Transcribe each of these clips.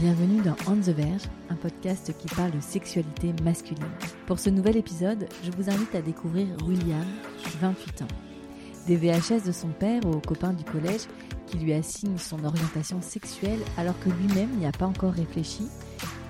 Bienvenue dans On the Verge, un podcast qui parle de sexualité masculine. Pour ce nouvel épisode, je vous invite à découvrir William, 28 ans. Des VHS de son père aux copains du collège qui lui assignent son orientation sexuelle alors que lui-même n'y a pas encore réfléchi,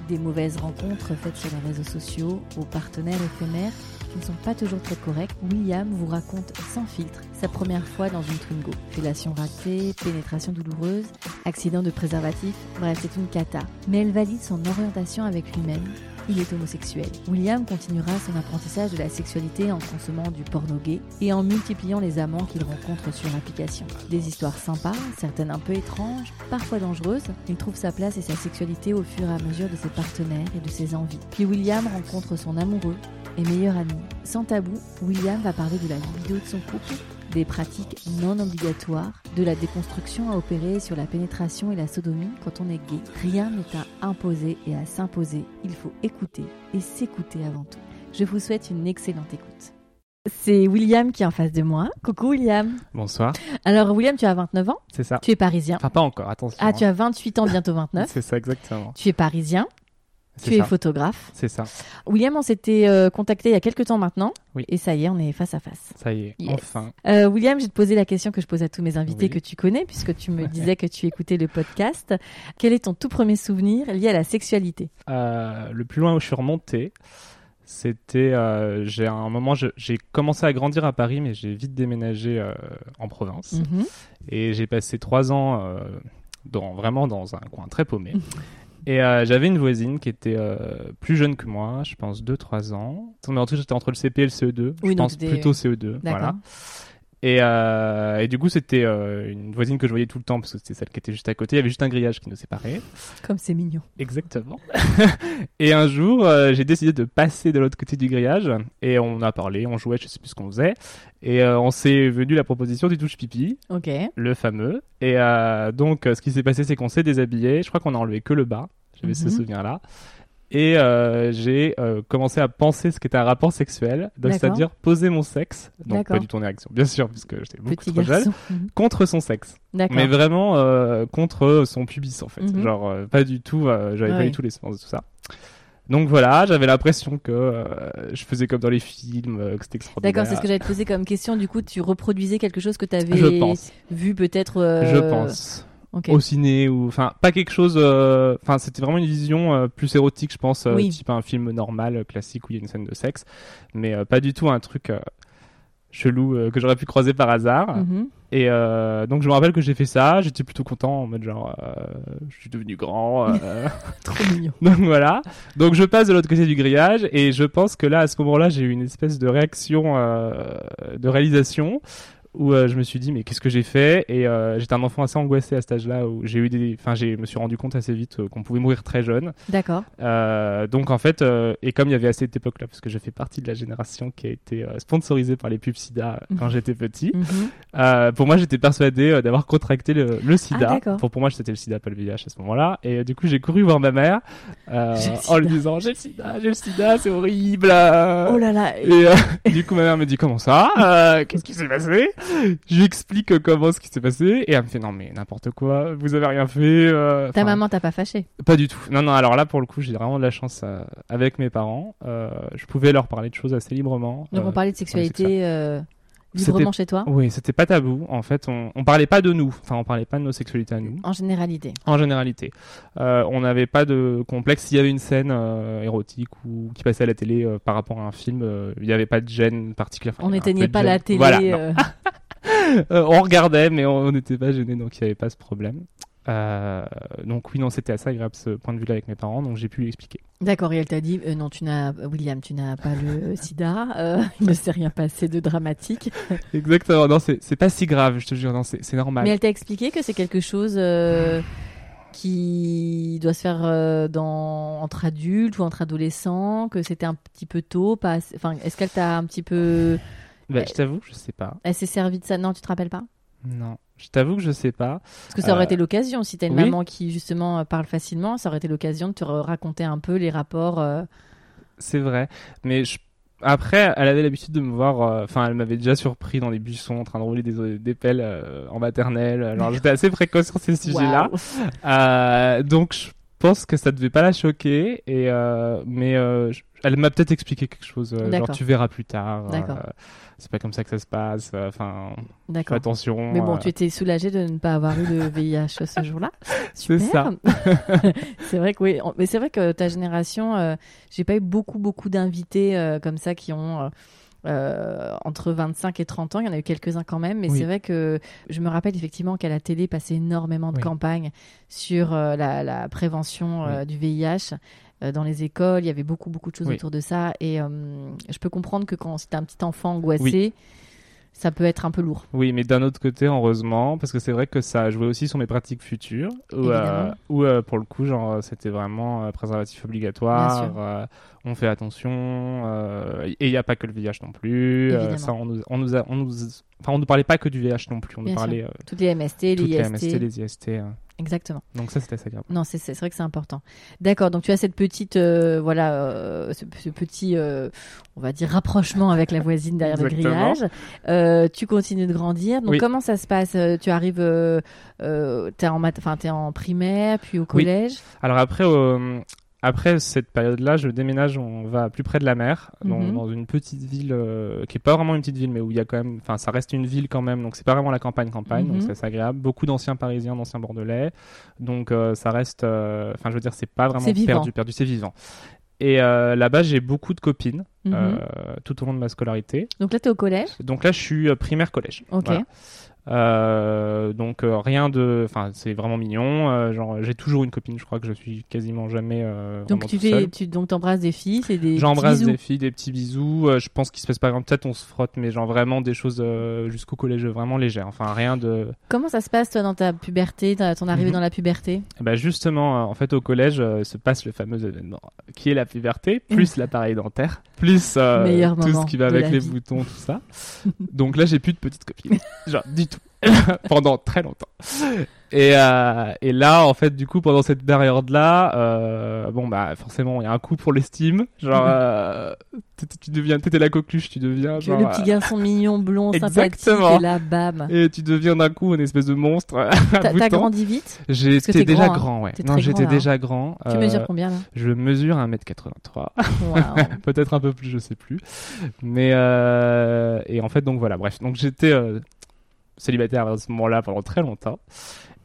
des mauvaises rencontres faites sur les réseaux sociaux, aux partenaires éphémères ne sont pas toujours très corrects, William vous raconte sans filtre sa première fois dans une Twingo. Fellation ratée, pénétration douloureuse, accident de préservatif, bref, c'est une cata. Mais elle valide son orientation avec lui-même il est homosexuel. William continuera son apprentissage de la sexualité en consommant du porno gay et en multipliant les amants qu'il rencontre sur l'application. Des histoires sympas, certaines un peu étranges, parfois dangereuses. Il trouve sa place et sa sexualité au fur et à mesure de ses partenaires et de ses envies. Puis William rencontre son amoureux et meilleur ami. Sans tabou, William va parler de la libido de son couple, des pratiques non obligatoires, de la déconstruction à opérer sur la pénétration et la sodomie quand on est gay. Rien n'est à imposer et à s'imposer. Il faut écouter et s'écouter avant tout. Je vous souhaite une excellente écoute. C'est William qui est en face de moi. Coucou William. Bonsoir. Alors William, tu as 29 ans? C'est ça. Tu es parisien? Enfin, pas encore, attention. Ah, tu as 28 ans, bientôt 29. C'est ça, exactement. Tu es parisien. Tu es photographe. C'est ça. William, on s'était euh, contacté il y a quelques temps maintenant. Oui. Et ça y est, on est face à face. Ça y est, enfin. Euh, William, j'ai te posé la question que je pose à tous mes invités que tu connais, puisque tu me disais que tu écoutais le podcast. Quel est ton tout premier souvenir lié à la sexualité? Euh, Le plus loin où je suis remonté, c'était. j'ai un moment, j'ai commencé à grandir à Paris, mais j'ai vite déménagé en province. Mhm. Et j'ai passé trois ans. Dans, vraiment dans un coin très paumé. Et euh, j'avais une voisine qui était euh, plus jeune que moi, je pense 2-3 ans. Mais en tout j'étais entre le CP et le CE2. Oui, je pense plutôt CE2. Voilà. Et, euh, et, du coup, c'était une voisine que je voyais tout le temps parce que c'était celle qui était juste à côté. Il y avait juste un grillage qui nous séparait. Comme c'est mignon. Exactement. et un jour, j'ai décidé de passer de l'autre côté du grillage et on a parlé, on jouait, je sais plus ce qu'on faisait. Et on s'est venu la proposition du touche pipi. Ok. Le fameux. Et donc, ce qui s'est passé, c'est qu'on s'est déshabillé. Je crois qu'on a enlevé que le bas. J'avais ce Mhm. souvenir-là. Et euh, j'ai euh, commencé à penser ce qu'était un rapport sexuel, donc c'est-à-dire poser mon sexe, donc pas du tout en érection, bien sûr, puisque j'étais beaucoup Petit trop jeune. Mhm. contre son sexe. Mais vraiment euh, contre son pubis, en fait. Mhm. Genre, pas du tout, j'avais pas du tout les sens de tout ça. Donc voilà, j'avais l'impression que euh, je faisais comme dans les films, euh, que c'était extraordinaire. D'accord, c'est ce que j'allais te poser comme question. Du coup, tu reproduisais quelque chose que tu avais Je pense. vu peut-être. euh, Je pense. Ok. au ciné ou enfin pas quelque chose euh, enfin c'était vraiment une vision euh, plus érotique je pense euh, Oui. type un film normal classique où il y a une scène de sexe mais pas du tout un truc chelou que j'aurais pu croiser par hasard Mhm. et donc je me rappelle que j'ai fait ça j'étais plutôt content en mode genre je suis devenu grand Trop mignon. donc voilà donc je passe de l'autre côté du grillage et je pense que là à ce moment-là j'ai eu une espèce de réaction de réalisation où euh, je me suis dit mais qu'est-ce que j'ai fait? Et euh, j'étais un enfant assez angoissé à cet âge-là où j'ai eu des enfin j'ai me suis rendu compte assez vite euh, qu'on pouvait mourir très jeune D'accord. Donc en fait et comme il y avait à cette époque-là parce que je fais partie de la génération qui a été sponsorisée par les pubs SIDA quand j'étais petit Mhm. pour moi j'étais persuadé d'avoir contracté le, le SIDA Ah, d'accord. pour pour moi c'était le SIDA pas le VIH à ce moment-là et du coup j'ai couru voir ma mère en lui disant j'ai le SIDA j'ai le SIDA c'est horrible. Oh là là. Et du coup, ma mère me dit comment ça? Qu'est-ce qui s'est passé? Je lui explique euh, comment ce qui s'est passé et elle me fait non mais n'importe quoi, vous avez rien fait. euh, Ta enfin, maman t'a pas fâché Pas du tout. Non non. Alors là pour le coup, j'ai vraiment de la chance euh, avec mes parents. Euh, je pouvais leur parler de choses assez librement. Donc on parlait de sexualité librement chez toi? Oui, c'était pas tabou. En fait, on, on parlait pas de nous. Enfin, on parlait pas de nos sexualités à nous. En généralité. En généralité, euh, on n'avait pas de complexe. S'il y avait une scène euh, érotique ou qui passait à la télé euh, par rapport à un film, il n'y avait pas de gêne particulière. Enfin, On n'éteignait pas la télé. Voilà, on regardait, mais on n'était pas gêné, donc il n'y avait pas ce problème. Euh, donc oui, non, c'était assez agréable ce point de vue-là avec mes parents, donc j'ai pu lui expliquer. D'accord, et elle t'a dit euh, non, tu n'as William, tu n'as pas le sida, euh, il ne s'est rien passé de dramatique. Exactement, non, c'est c'est pas si grave, je te jure, non, c'est c'est normal. Mais elle t'a expliqué que c'est quelque chose euh, qui doit se faire euh, dans, entre adultes ou entre adolescents, que c'était un petit peu tôt, pas assez- enfin, est-ce qu'elle t'a un petit peu, Bah, je t'avoue, je sais pas. elle s'est servie de ça Non, tu te rappelles pas? Non, je t'avoue que je sais pas. Parce que ça aurait Euh, été l'occasion, si t'as une oui. maman qui justement euh, parle facilement, ça aurait été l'occasion de te ra- raconter un peu les rapports. euh, C'est vrai, mais je- après, elle avait l'habitude de me voir. euh, Enfin, elle m'avait déjà surpris dans les buissons en train de rouler des, des pelles en maternelle. Alors, j'étais assez précoce sur ces sujets-là. donc, je pense que ça devait pas la choquer. Et euh, mais euh, je- elle m'a peut-être expliqué quelque chose. euh, genre, tu verras plus tard. euh, D'accord. c'est pas comme ça que ça se passe. Enfin, fais attention. Mais bon, tu étais soulagée de ne pas avoir eu le VIH ce jour-là. C'est Super. ça. c'est vrai que oui, mais c'est vrai que ta génération, j'ai pas eu beaucoup beaucoup d'invités comme ça qui ont euh, entre 25 et 30 ans. Il y en a eu quelques-uns quand même, mais Oui. c'est vrai que je me rappelle effectivement qu'à la télé passait énormément de Oui. campagnes sur euh, la, la prévention euh, du VIH. euh, Dans les écoles, il y avait beaucoup beaucoup de choses autour de ça, et je peux comprendre que quand c'est un petit enfant angoissé, ça peut être un peu lourd. Oui, mais d'un autre côté, heureusement, parce que c'est vrai que ça a joué aussi sur mes pratiques futures, où, euh, où, euh, pour le coup, genre, c'était vraiment euh, préservatif obligatoire, on fait attention, euh, et il n'y a pas que le VIH non plus. euh, ça, on nous, on nous, a- on nous, enfin, on ne parlait pas que du VIH non plus, on Bien nous sûr. parlait euh, Toutes les MST, les toutes les IST, MST, les IST. exactement. donc ça, c'était assez agréable. Non, c'est c'est vrai que c'est important. D'accord, donc tu as cette petite, euh, voilà, euh, ce, ce petit, euh, on va dire, rapprochement avec la voisine derrière le grillage. Tu continues de grandir. Donc Oui. comment ça se passe Tu arrives, t'es en, enfin, t'es en primaire, puis au collège? Alors après, après cette période-là, je déménage, on va plus près de la mer, dans, Mhm. dans une petite ville euh, qui est pas vraiment une petite ville, mais où il y a quand même, enfin, ça reste une ville quand même, donc c'est pas vraiment la campagne campagne, Mhm. donc c'est assez agréable. Beaucoup d'anciens Parisiens, d'anciens Bordelais, donc euh, ça reste, euh, enfin, je veux dire, c'est pas vraiment C'est perdu, perdu, c'est vivant. Et là-bas, j'ai beaucoup de copines Mhm. tout au long de ma scolarité. Donc là, t'es au collège? Donc là, je suis primaire collège. Ok. Voilà. Euh, donc euh, rien de, enfin c'est vraiment mignon. euh, genre j'ai toujours une copine. Je crois que je suis quasiment jamais. Donc tu fais, tu donc t'embrasses des filles, c'est des. J'embrasse des filles, des petits bisous. je pense qu'il se passe pas grand. Peut-être on se frotte, mais genre vraiment des choses jusqu'au collège vraiment légères. Enfin rien de. Comment ça se passe toi dans ta puberté, ton arrivée Mhm. dans la puberté? Bah justement, en fait au collège se passe le fameux événement qui est la puberté, plus l'appareil dentaire, plus tout ce qui va avec les vie. boutons, tout ça. Donc là j'ai plus de petites copines, genre du tout, pendant très longtemps. Et, euh, et là, en fait, du coup, pendant cette période-là, euh, bon, bah, forcément, il y a un coup pour l'estime. Genre, euh, t- t- tu deviens, t'étais la coqueluche, tu deviens, genre, Le petit garçon mignon, blond, sympathique, et là, bam. euh, et tu deviens d'un coup une espèce de monstre. T'as grandi vite? J'étais déjà grand, hein. grand, ouais. Non, j'étais déjà grand. Tu Euh, mesures combien là? Je mesure 1m83. Waouh. Peut-être un peu plus, je sais plus. Mais, euh, et en fait, donc voilà, bref. Donc j'étais euh, célibataire à ce moment-là pendant très longtemps.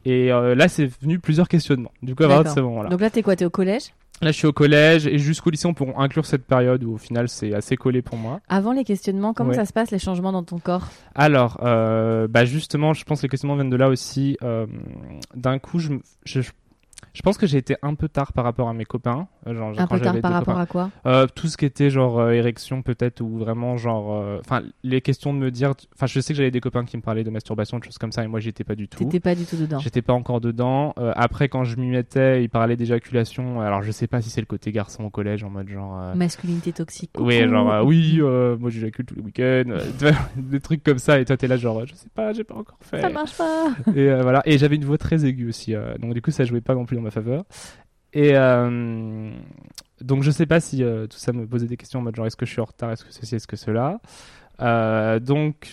Et euh, là, c'est venu plusieurs questionnements. Du coup, à partir de D'accord. ce moment-là. Donc là, t'es quoi T'es au collège? Là, je suis au collège et jusqu'au lycée, on peut inclure cette période où au final, c'est assez collé pour moi. Avant les questionnements, comment Ouais. ça se passe les changements dans ton corps? Alors, euh, bah justement, je pense que les questionnements viennent de là aussi. Euh, D'un coup, je, je pense que j'ai été un peu tard par rapport à mes copains. Euh, Genre, Un peu tard par rapport copains. à quoi? Euh, tout ce qui était genre euh, érection peut-être ou vraiment genre euh, enfin les questions de me dire enfin je sais que j'avais des copains qui me parlaient de masturbation de choses comme ça et moi j'y étais pas du tout T'étais pas du tout dedans. j'étais pas encore dedans après quand je m'y mettais ils parlaient d'éjaculation alors je sais pas si c'est le côté garçon au collège en mode genre Masculinité toxique. oui genre oui moi j'éjacule tous les week-ends des trucs comme ça et toi t'es là genre je sais pas j'ai pas encore fait Ça marche pas. et voilà et j'avais une voix très aiguë aussi donc du coup ça jouait pas non plus dans ma faveur et euh, donc je sais pas si euh, tout ça me posait des questions en mode genre est-ce que je suis en retard est-ce que ceci est-ce que cela? Euh, donc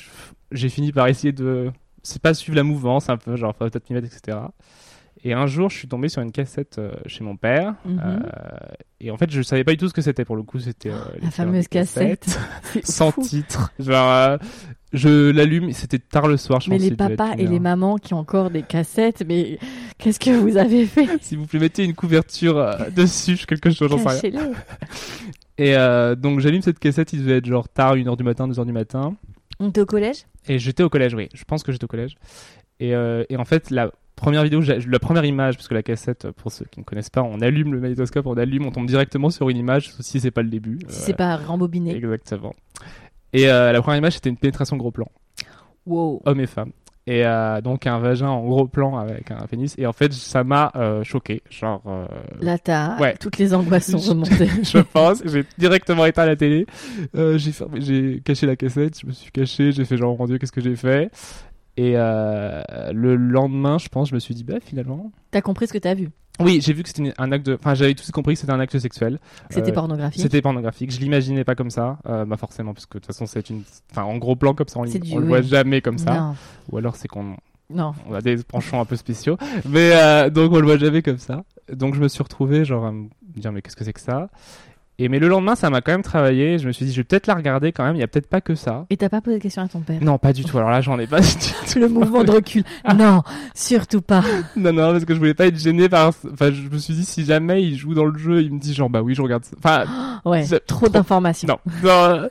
j'ai fini par essayer de c'est pas suivre la mouvance un peu genre faut peut-être m'y mettre etc et un jour je suis tombé sur une cassette euh, chez mon père Mhm. euh, et en fait je savais pas du tout ce que c'était pour le coup c'était euh, La fameuse cassette. Sans fou. titre genre je l'allume c'était tard le soir je Mais pense les devait être papas et les mamans qui ont encore des cassettes, mais qu'est-ce que vous avez fait? S'il vous plaît, mettez une couverture euh, dessus, quelque chose, j'en sais rien. Et euh, donc j'allume cette cassette, il devait être genre tard, 1h du matin, 2h du matin. On était au collège? Et j'étais au collège, oui, je pense que j'étais au collège. Et, euh, et en fait, la première vidéo, la première image, parce que la cassette, pour ceux qui ne connaissent pas, on allume le magnétoscope, on allume, on tombe directement sur une image, si c'est pas le début. Si Euh, c'est pas rembobiné. Exactement. Et euh, la première image, c'était une pénétration gros plan, Wow. homme et femme. Et euh, donc un vagin en gros plan avec un pénis. Et en fait, ça m'a euh, choqué. Genre, euh, Là, t'as Ouais. toutes les angoisses sont remontées. je pense, j'ai directement éteint la télé. J'ai fermé- j'ai caché la cassette, je me suis caché, j'ai fait genre, mon dieu, qu'est-ce que j'ai fait? Et le lendemain, je pense, je me suis dit, bah finalement. T'as compris ce que t'as vu. Oui, j'ai vu que c'était un acte de. Enfin, j'avais tout compris que c'était un acte sexuel. C'était Euh, pornographique. C'était pornographique. Je l'imaginais pas comme ça, euh, bah forcément, parce que de toute façon, c'est une. Enfin, en gros plan comme ça, on, du- on le voit jamais comme ça. Non, Ou alors c'est qu'on non. on a des penchants un peu spéciaux. Mais euh, donc on le voit jamais comme ça. Donc je me suis retrouvé genre à me dire mais qu'est-ce que c'est que ça? Et mais le lendemain ça m'a quand même travaillé. Je me suis dit je vais peut-être la regarder quand même. Il y a peut-être pas que ça. Et t'as pas posé de question à ton père? Non pas du tout. Alors là j'en ai pas. du tout. Le mouvement de recul. non, surtout pas. non non parce que je voulais pas être gêné par. Enfin je me suis dit si jamais il joue dans le jeu il me dit genre bah oui je regarde. ça. Enfin Ouais, trop trop- d'informations. non non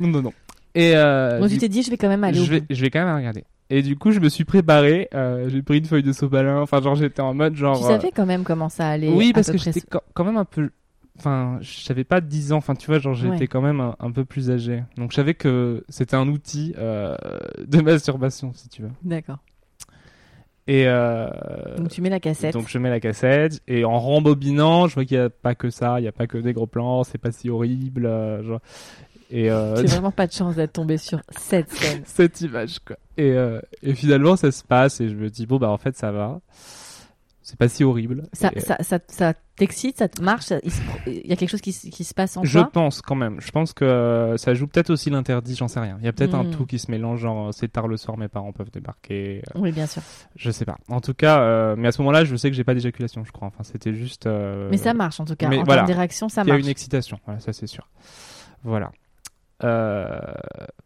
non non non. Et euh, Donc du- tu t'es dit, je vais quand même aller je vais, je vais quand même la regarder. Et du coup, je me suis préparé. euh, j'ai pris une feuille de sopalin. Enfin, genre, j'étais en mode genre. Tu euh, savais quand même comment ça allait. Oui, parce que j'étais quand même un peu. Enfin, j'avais pas 10 ans. Enfin, tu vois, genre, j'étais Ouais. quand même un, un peu plus âgé. Donc, je savais que c'était un outil euh, de masturbation, si tu veux. D'accord. Et. Euh, Donc tu mets la cassette. donc, je mets la cassette. Et en rembobinant, je vois qu'il y a pas que ça. Il y a pas que des gros plans. C'est pas si horrible. euh, genre. Et. Euh, J'ai vraiment pas de chance d'être tombé sur cette scène. cette image quoi. Et, et finalement ça se passe et je me dis bon bah en fait ça va. C'est pas si horrible. Ça, Et, ça, ça, ça t'excite, ça te marche, il, se- il y a quelque chose qui, se- qui se passe en je toi. pense quand même. Je pense que euh, ça joue peut-être aussi l'interdit, j'en sais rien. Il y a peut-être un Hmm. tout qui se mélange, genre euh, c'est tard le soir, mes parents peuvent débarquer. euh, Oui, bien sûr. je sais pas. En tout cas, euh, mais à ce moment-là, je sais que j'ai pas d'éjaculation, je crois. Enfin, c'était juste. euh, Mais ça marche en tout cas. mais en voilà. termes d'érection, ça Il y a marche. une excitation, voilà, ça c'est sûr. Voilà. Euh,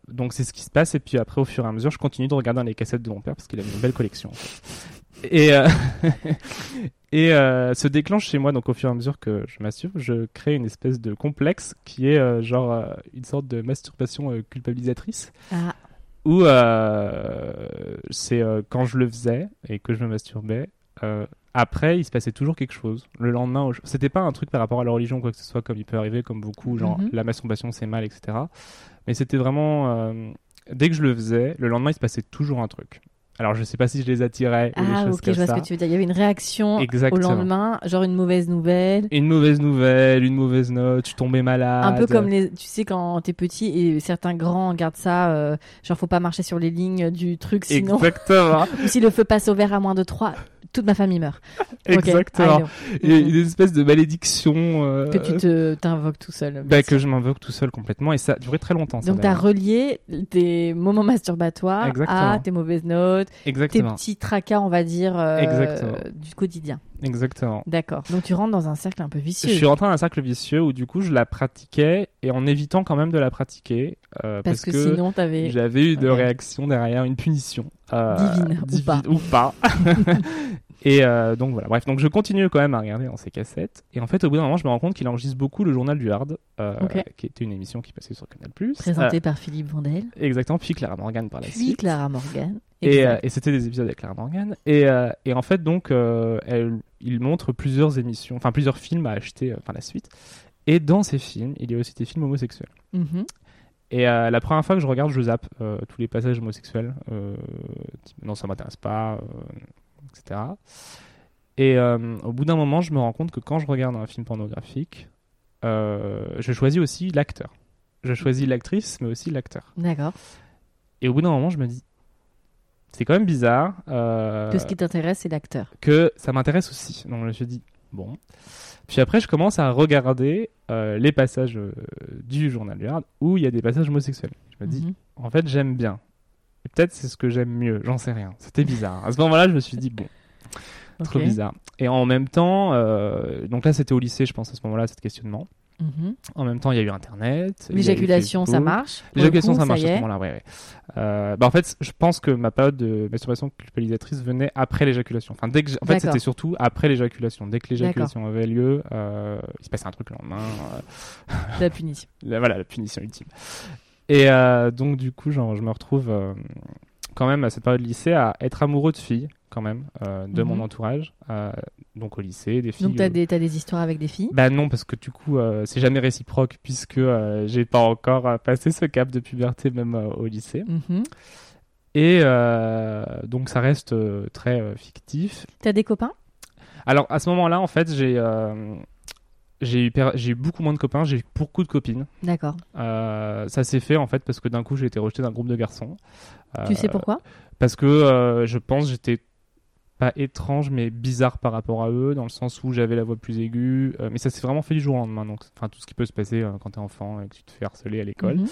donc c'est ce qui se passe et puis après au fur et à mesure je continue de regarder les cassettes de mon père parce qu'il avait une belle collection. en fait. Et euh, et euh, se déclenche chez moi donc au fur et à mesure que je masturbe, je crée une espèce de complexe qui est euh, genre euh, une sorte de masturbation euh, culpabilisatrice Ah, où euh, c'est euh, quand je le faisais et que je me masturbais, euh, après il se passait toujours quelque chose. Le lendemain, c'était pas un truc par rapport à la religion ou quoi que ce soit, comme il peut arriver, comme beaucoup, genre Mhm. la masturbation c'est mal, etc. Mais c'était vraiment. euh, dès que je le faisais, le lendemain il se passait toujours un truc. Alors je sais pas si je les attirais ou ah ok, comme je vois ça. ce que tu veux dire. Il y avait une réaction Exactement. au lendemain, genre une mauvaise nouvelle. Une mauvaise nouvelle, une mauvaise note, je tombais malade. Un peu comme les, tu sais, quand t'es petit et certains grands gardent ça, euh, genre faut pas marcher sur les lignes du truc, sinon, Exactement. ou si le feu passe au vert à moins de 3, toute ma famille meurt. Exactement. allez, Et Mhm. une espèce de malédiction. euh, que tu te t'invoques tout seul. bah, que je m'invoque tout seul complètement et ça a duré très longtemps. Donc t'as d'ailleurs. relié tes moments masturbatoires Exactement. à tes mauvaises notes, tes petits tracas, on va dire, euh, du quotidien. Exactement. D'accord. Donc tu rentres dans un cercle un peu vicieux. Je suis rentré dans un cercle vicieux où du coup je la pratiquais et en évitant quand même de la pratiquer euh, parce, que, sinon t'avais. j'avais eu de réaction derrière une punition euh, Divine, ou pas. ou pas. et euh, donc voilà. Bref, donc je continue quand même à regarder dans ces cassettes et en fait au bout d'un moment je me rends compte qu'il enregistre beaucoup le journal du hard, euh, qui était une émission qui passait sur Canal+. Présenté par Philippe Vandel, Euh, exactement. Puis Clara Morgan par la puis suite. Clara Morgan. Et, euh, c'était des épisodes avec Clara Morgan. Et, euh, et en fait, donc, euh, elle, il montre plusieurs émissions, enfin plusieurs films à acheter, euh, enfin la suite. Et dans ces films, il y a aussi des films homosexuels. Mhm. Et euh, la première fois que je regarde, je zappe euh, tous les passages homosexuels. Euh, non, ça m'intéresse pas, euh, etc. Et euh, au bout d'un moment, je me rends compte que quand je regarde un film pornographique, euh, je choisis aussi l'acteur. Je choisis l'actrice, mais aussi l'acteur. D'accord. Et au bout d'un moment, je me dis, c'est quand même bizarre. euh, Que ce qui t'intéresse, c'est l'acteur. que ça m'intéresse aussi. Donc je me suis dit, bon. Puis après, je commence à regarder euh, les passages du journal du Hard où il y a des passages homosexuels. Je me dis, Mhm. en fait, j'aime bien. Et peut-être c'est ce que j'aime mieux, j'en sais rien. C'était bizarre. À ce moment-là, je me suis dit, bon, trop Ok. bizarre. Et en même temps, euh, donc là, c'était au lycée, je pense, à ce moment-là, ce questionnement. Mhm. En même temps, il y a eu Internet. L'éjaculation, ça marche. L'éjaculation, ça marche à ce moment-là, ouais, ouais. Euh, bah, en fait, je pense que ma période de masturbation culpabilisatrice venait après l'éjaculation. Enfin, dès que, en fait, c'était surtout après l'éjaculation. Dès que l'éjaculation avait lieu, euh, il se passait un truc le lendemain. euh, La punition. la- voilà, la punition ultime. Et euh, donc, du coup, genre, je me retrouve euh, quand même à cette période de lycée à être amoureux de filles quand même euh, de Mhm. mon entourage, euh, donc au lycée, des filles. Donc, tu as, euh, des t'as des histoires avec des filles? Bah non, parce que du coup, euh, c'est jamais réciproque puisque euh, j'ai pas encore euh, passé ce cap de puberté même euh, au lycée. Mhm. Et euh, donc ça reste euh, très euh, fictif. T'as des copains? Alors à ce moment-là, en fait, j'ai euh, j'ai eu, j'ai eu beaucoup moins de copains, j'ai eu beaucoup de copines. D'accord. Euh, ça s'est fait en fait parce que d'un coup j'ai été rejeté d'un groupe de garçons. Tu Euh, sais pourquoi? Parce que euh, je pense j'étais pas étrange mais bizarre par rapport à eux dans le sens où j'avais la voix plus aiguë. Mais ça s'est vraiment fait du jour au lendemain. Donc enfin tout ce qui peut se passer quand t'es enfant et que tu te fais harceler à l'école. Mhm.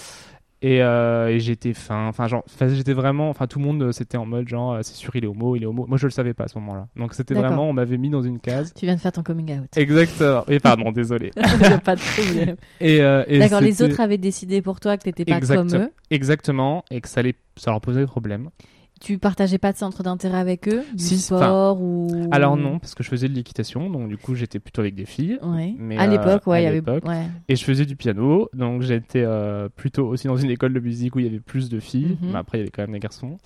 Et, euh, et j'étais fin, enfin genre, j'étais vraiment, enfin tout le monde euh, c'était en mode genre, euh, c'est sûr il est homo, il est homo. Moi je le savais pas à ce moment-là. Donc c'était vraiment, on m'avait mis dans une case. Tu viens de faire ton coming out. Exactement. Et pardon, désolé. Pas de problème. Et, euh, et D'accord, les autres avaient décidé pour toi que t'étais pas comme eux. Exactement, et que ça, allait, ça leur posait des problèmes. Tu partageais pas de centre d'intérêt avec eux Du Si, sport ou... Alors non, parce que je faisais de l'équitation, donc du coup j'étais plutôt avec des filles. Ouais. Mais, à euh, l'époque, ouais, à il y avait. l'époque. Ouais. Et je faisais du piano, donc j'étais euh, plutôt aussi dans une école de musique où il y avait plus de filles, Mhm. mais après il y avait quand même des garçons.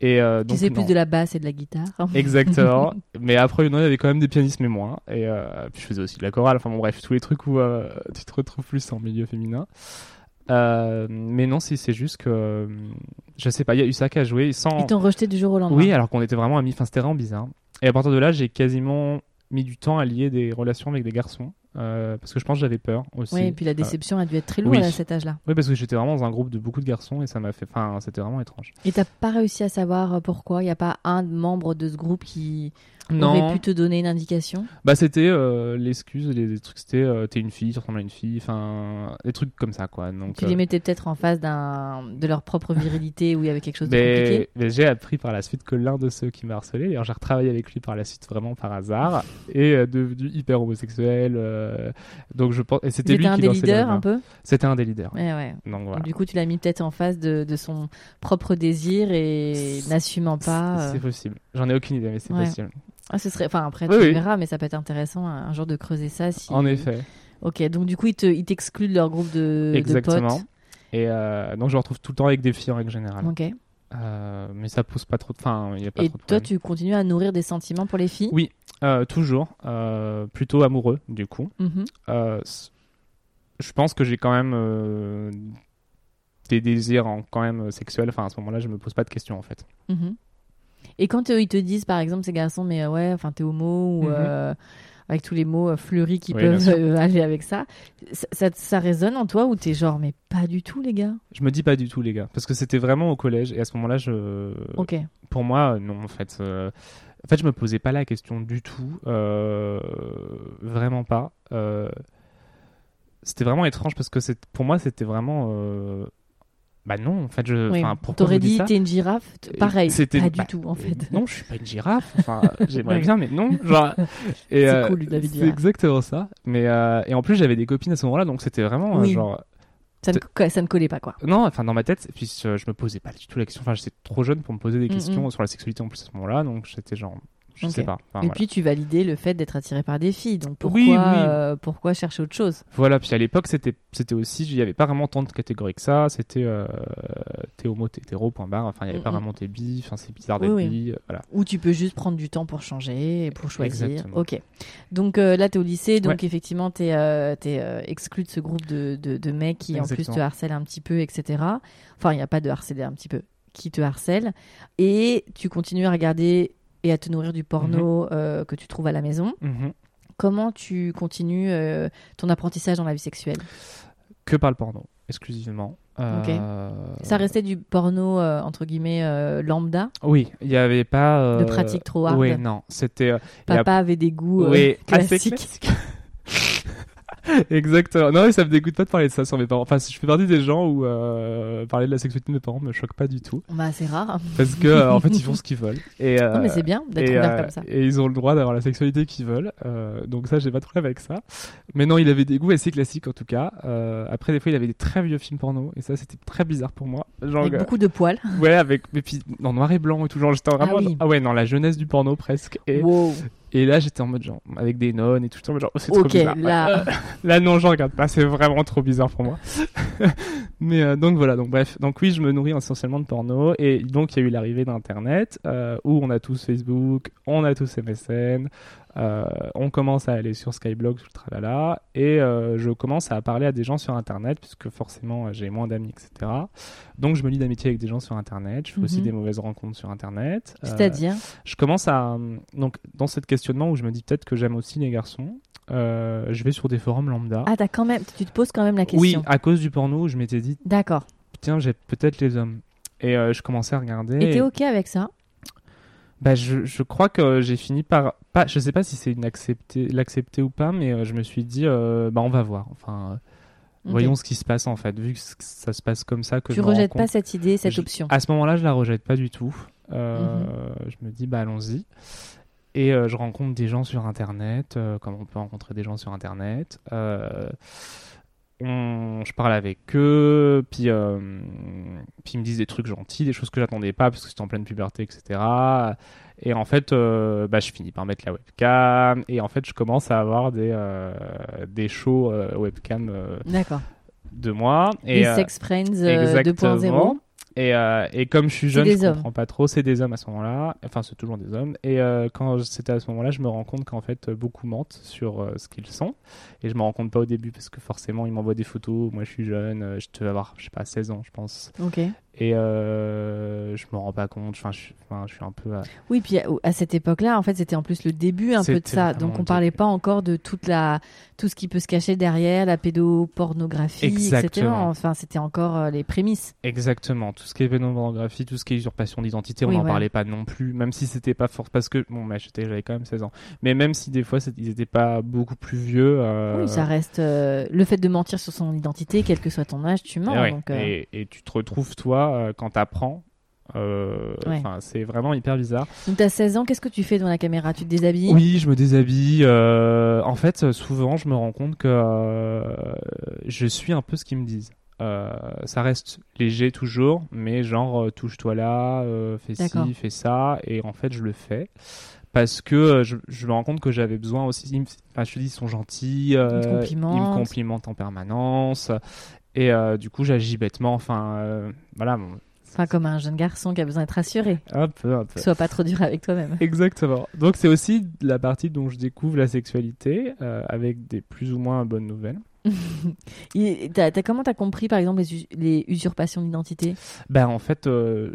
Et euh, Tu donc, sais non. plus de la basse et de la guitare. Exactement. mais après, non, il y avait quand même des pianistes, mais moins. Et euh, puis je faisais aussi de la chorale. Enfin bon, bref, tous les trucs où euh, tu te retrouves plus en milieu féminin. Euh, mais non, si c'est juste que euh, je sais pas, il y a eu ça qui a joué sans. Ils t'ont rejeté du jour au lendemain. Oui, alors qu'on était vraiment amis. Enfin, c'était vraiment bizarre. Et à partir de là, j'ai quasiment mis du temps à lier des relations avec des garçons. euh, parce que je pense que j'avais peur aussi. Ouais, et puis la déception a dû être très lourde oui. à cet âge-là. oui, parce que j'étais vraiment dans un groupe de beaucoup de garçons et ça m'a fait. Enfin, c'était vraiment étrange. Et t'as pas réussi à savoir pourquoi? Il n'y a pas un membre de ce groupe qui aurait Non, pu te donner une indication bah c'était euh, l'excuse, les, les trucs, c'était euh, t'es une fille, tu ressembles à une fille, enfin des trucs comme ça quoi. Donc, Tu euh, les mettais peut-être en face d'un de leur propre virilité où il y avait quelque chose de compliqué mais, j'ai appris par la suite que l'un de ceux qui m'a harcelé, d'ailleurs j'ai retravaillé avec lui par la suite vraiment par hasard, est devenu hyper homosexuel. donc je pense, et c'était lui un qui des leaders un peu? C'était un des leaders. Ouais, ouais. Donc voilà. Donc, du coup, tu l'as mis peut-être en face de, de son propre désir et n'assumant pas. C'est possible. J'en ai aucune idée, mais c'est Ouais. possible. Ah, ce serait. Enfin, après, tu oui. verras, mais ça peut être intéressant un, un jour de creuser ça. Si... En effet, Ok, donc du coup, ils te- ils t'excluent de leur groupe de, de exactement. potes. Et euh, donc je me retrouve tout le temps avec des filles en règle générale. Ok. Euh, mais ça pose pas trop de. Enfin, il y a pas Et trop de toi, problème. tu continues à nourrir des sentiments pour les filles? Oui. Euh, toujours, plutôt amoureux du coup. Mhm. Je pense que j'ai quand même des désirs en- quand même sexuels. Enfin, à ce moment-là, je me pose pas de questions en fait. Mhm. Et quand euh, ils te disent, par exemple, ces garçons, mais euh, ouais, enfin, t'es homo, ou Mhm. euh, avec tous les mots fleuris qui Oui, peuvent euh, aller avec ça, ça, ça, ça résonne en toi ou t'es genre, mais pas du tout, les gars? Je me dis pas du tout, les gars, parce que c'était vraiment au collège et à ce moment-là, je, Ok. pour moi, non, en fait. euh, En fait, je me posais pas la question du tout, euh, vraiment pas. C'était vraiment étrange parce que pour moi, c'était vraiment. Euh, Bah non, en fait, je. Oui. T'aurais dit, t'es une girafe T- Pareil, C'était- pas du bah, tout, en fait. Non, je suis pas une girafe. Enfin, j'aimerais bien, mais non. Genre, C'est euh, cool, David C'est exactement ça. Mais euh, et en plus, j'avais des copines à ce moment-là, donc c'était vraiment euh, Oui. genre. Ça ne, ça ne collait pas, quoi. Non, enfin dans ma tête, puis euh, je me posais pas du tout la question. Enfin, j'étais trop jeune pour me poser des Mm, questions mm. sur la sexualité en plus à ce moment-là, donc j'étais genre, je Ok. sais pas. Enfin, Et voilà. puis, tu validais le fait d'être attiré par des filles. Donc, pourquoi, Oui, oui. euh, pourquoi chercher autre chose? Voilà, puis à l'époque, c'était c'était aussi, il y avait pas vraiment tant de catégories que ça. C'était euh, t'es homo, t'es hétéro, point barre. Enfin, il y avait Mm, pas mm. vraiment t'es bi. Enfin, c'est bizarre d'être oui. bi. euh, Voilà. Ou tu peux juste prendre du temps pour changer, et pour choisir. Exactement. Ok. Donc euh, là, tu es au lycée, donc Ouais. effectivement, tu es, exclu de ce groupe de, de, de mecs qui en plus te harcèlent un petit peu, etc. Enfin, il n'y a pas de harceler un petit peu, qui te harcèlent. Et tu continues à regarder et à te nourrir du porno Mhm. euh, que tu trouves à la maison. Mhm. Comment tu continues euh, ton apprentissage dans la vie sexuelle? Que par le porno, exclusivement. Euh, Ça restait du porno, entre guillemets, lambda? Oui, il y avait pas. De pratique trop hard? Oui, non, c'était. Papa avait des goûts assez classiques. classique. Exactement. Non, mais ça me dégoûte pas de parler de ça sur mes parents. Enfin, je fais partie des gens où euh, parler de la sexualité de mes parents me choque pas du tout. Bah, c'est rare. Parce que, euh, en fait, ils font ce qu'ils veulent. Et, euh, non, mais c'est bien d'être ouvert euh, comme ça. et ils ont le droit d'avoir la sexualité qu'ils veulent. Euh, donc ça, j'ai pas de problème avec ça. Mais non, il avait des goûts assez classiques en tout cas. Euh, après, des fois, il avait des très vieux films porno. Et ça, c'était très bizarre pour moi. Genre, Avec euh, beaucoup de poils. ouais, avec, et puis, en noir et blanc et tout. Genre, j'étais vraiment, oui. ah ouais, non, la jeunesse du porno presque. Et, Wow. Et là, j'étais en mode genre, avec des nonnes et tout, genre, oh, c'est trop bizarre. là. Là, non, je regarde pas, c'est vraiment trop bizarre pour moi. Mais euh, donc voilà, donc bref, donc oui, je me nourris essentiellement de porno et donc il y a eu l'arrivée d'Internet euh, où on a tous Facebook, on a tous MSN, euh, on commence à aller sur Skyblog, tout le tralala, et euh, je commence à parler à des gens sur Internet puisque forcément euh, j'ai moins d'amis, etc. Donc je me lie d'amitié avec des gens sur Internet, je fais aussi Mhm. des mauvaises rencontres sur Internet. Euh, C'est-à-dire? je commence à donc dans ce questionnement où je me dis peut-être que j'aime aussi les garçons. je vais sur des forums lambda. Ah, t'as quand même, tu te poses quand même la oui, question. à cause du porno, je m'étais dit D'accord. tiens, j'ai peut-être les hommes. Et je commençais à regarder. Et t'es ok avec ça? Bah, je, je crois que j'ai fini par pas. Je sais pas si c'est une accepter l'accepter ou pas, mais euh, je me suis dit euh, bah on va voir. Enfin, euh, voyons ce qui se passe en fait. Vu que ça se passe comme ça, que Tu je rejettes pas cette idée, cette Je- option. À ce moment-là, je la rejette pas du tout. Euh, Mhm. Je me dis bah allons-y. Et je rencontre des gens sur Internet, comme on peut rencontrer des gens sur Internet. On- je parle avec eux, puis, euh, puis ils me disent des trucs gentils, des choses que j'attendais pas parce que c'était en pleine puberté, etc. Et en fait, euh, bah, je finis par mettre la webcam, et en fait, je commence à avoir des, euh, des shows webcam D'accord. de moi. Et, Les Sex Friends euh, 2.0. Et, euh, et comme je suis jeune, je hommes. comprends pas trop. C'est des hommes à ce moment-là. Enfin, c'est toujours des hommes. Et euh, quand c'était à ce moment-là, je me rends compte qu'en fait, beaucoup mentent sur euh, ce qu'ils sont. Et je me rends compte pas au début parce que forcément, ils m'envoient des photos. Moi, je suis jeune. je devais avoir, je sais pas, 16 ans, je pense. Ok. Et euh, je me rends pas compte. Enfin, je, suis- enfin, je suis un peu. à- Oui, puis à, à cette époque-là, en fait, c'était en plus le début un peu de ça. Donc, on parlait pas encore de toute la, tout ce qui peut se cacher derrière, la pédopornographie, etc. Exactement. Enfin, c'était encore euh, les prémices. Exactement. Tout ce qui est pédopornographie, tout ce qui est usurpation d'identité, on Oui, n'en ouais. parlait pas non plus. Même si c'était pas fort. Parce que, bon, bah, j'étais- j'avais quand même 16 ans. Mais même si des fois, ils étaient pas beaucoup plus vieux. euh, Oui, ça reste euh, le fait de mentir sur son identité, quel que soit ton âge, tu mens. Et, ouais. donc, euh, et, et tu te retrouves, toi, euh, quand t'apprends. Euh, Ouais. C'est vraiment hyper bizarre. donc t'as 16 ans, qu'est-ce que tu fais dans la caméra? Tu te déshabilles? Oui, je me déshabille. euh, en fait, souvent, je me rends compte que euh, je suis un peu ce qu'ils me disent. Ça reste léger toujours, mais genre, touche-toi là, fais ci, fais ça. Et en fait, je le fais. Parce que je, je me rends compte que j'avais besoin aussi. ils me- enfin, je te dis, ils sont gentils. euh, ils me complimentent en permanence. Et euh, du coup, j'agis bêtement. Enfin, euh, voilà. bon, Enfin, comme un jeune garçon qui a besoin d'être rassuré. un peu, un peu. Sois pas trop dur avec toi-même. Exactement. Donc c'est aussi la partie dont je découvre la sexualité euh, avec des plus ou moins bonnes nouvelles. Et t'as- t'as- comment t'as compris, par exemple, les, us- les usurpations d'identité? Ben en fait, euh,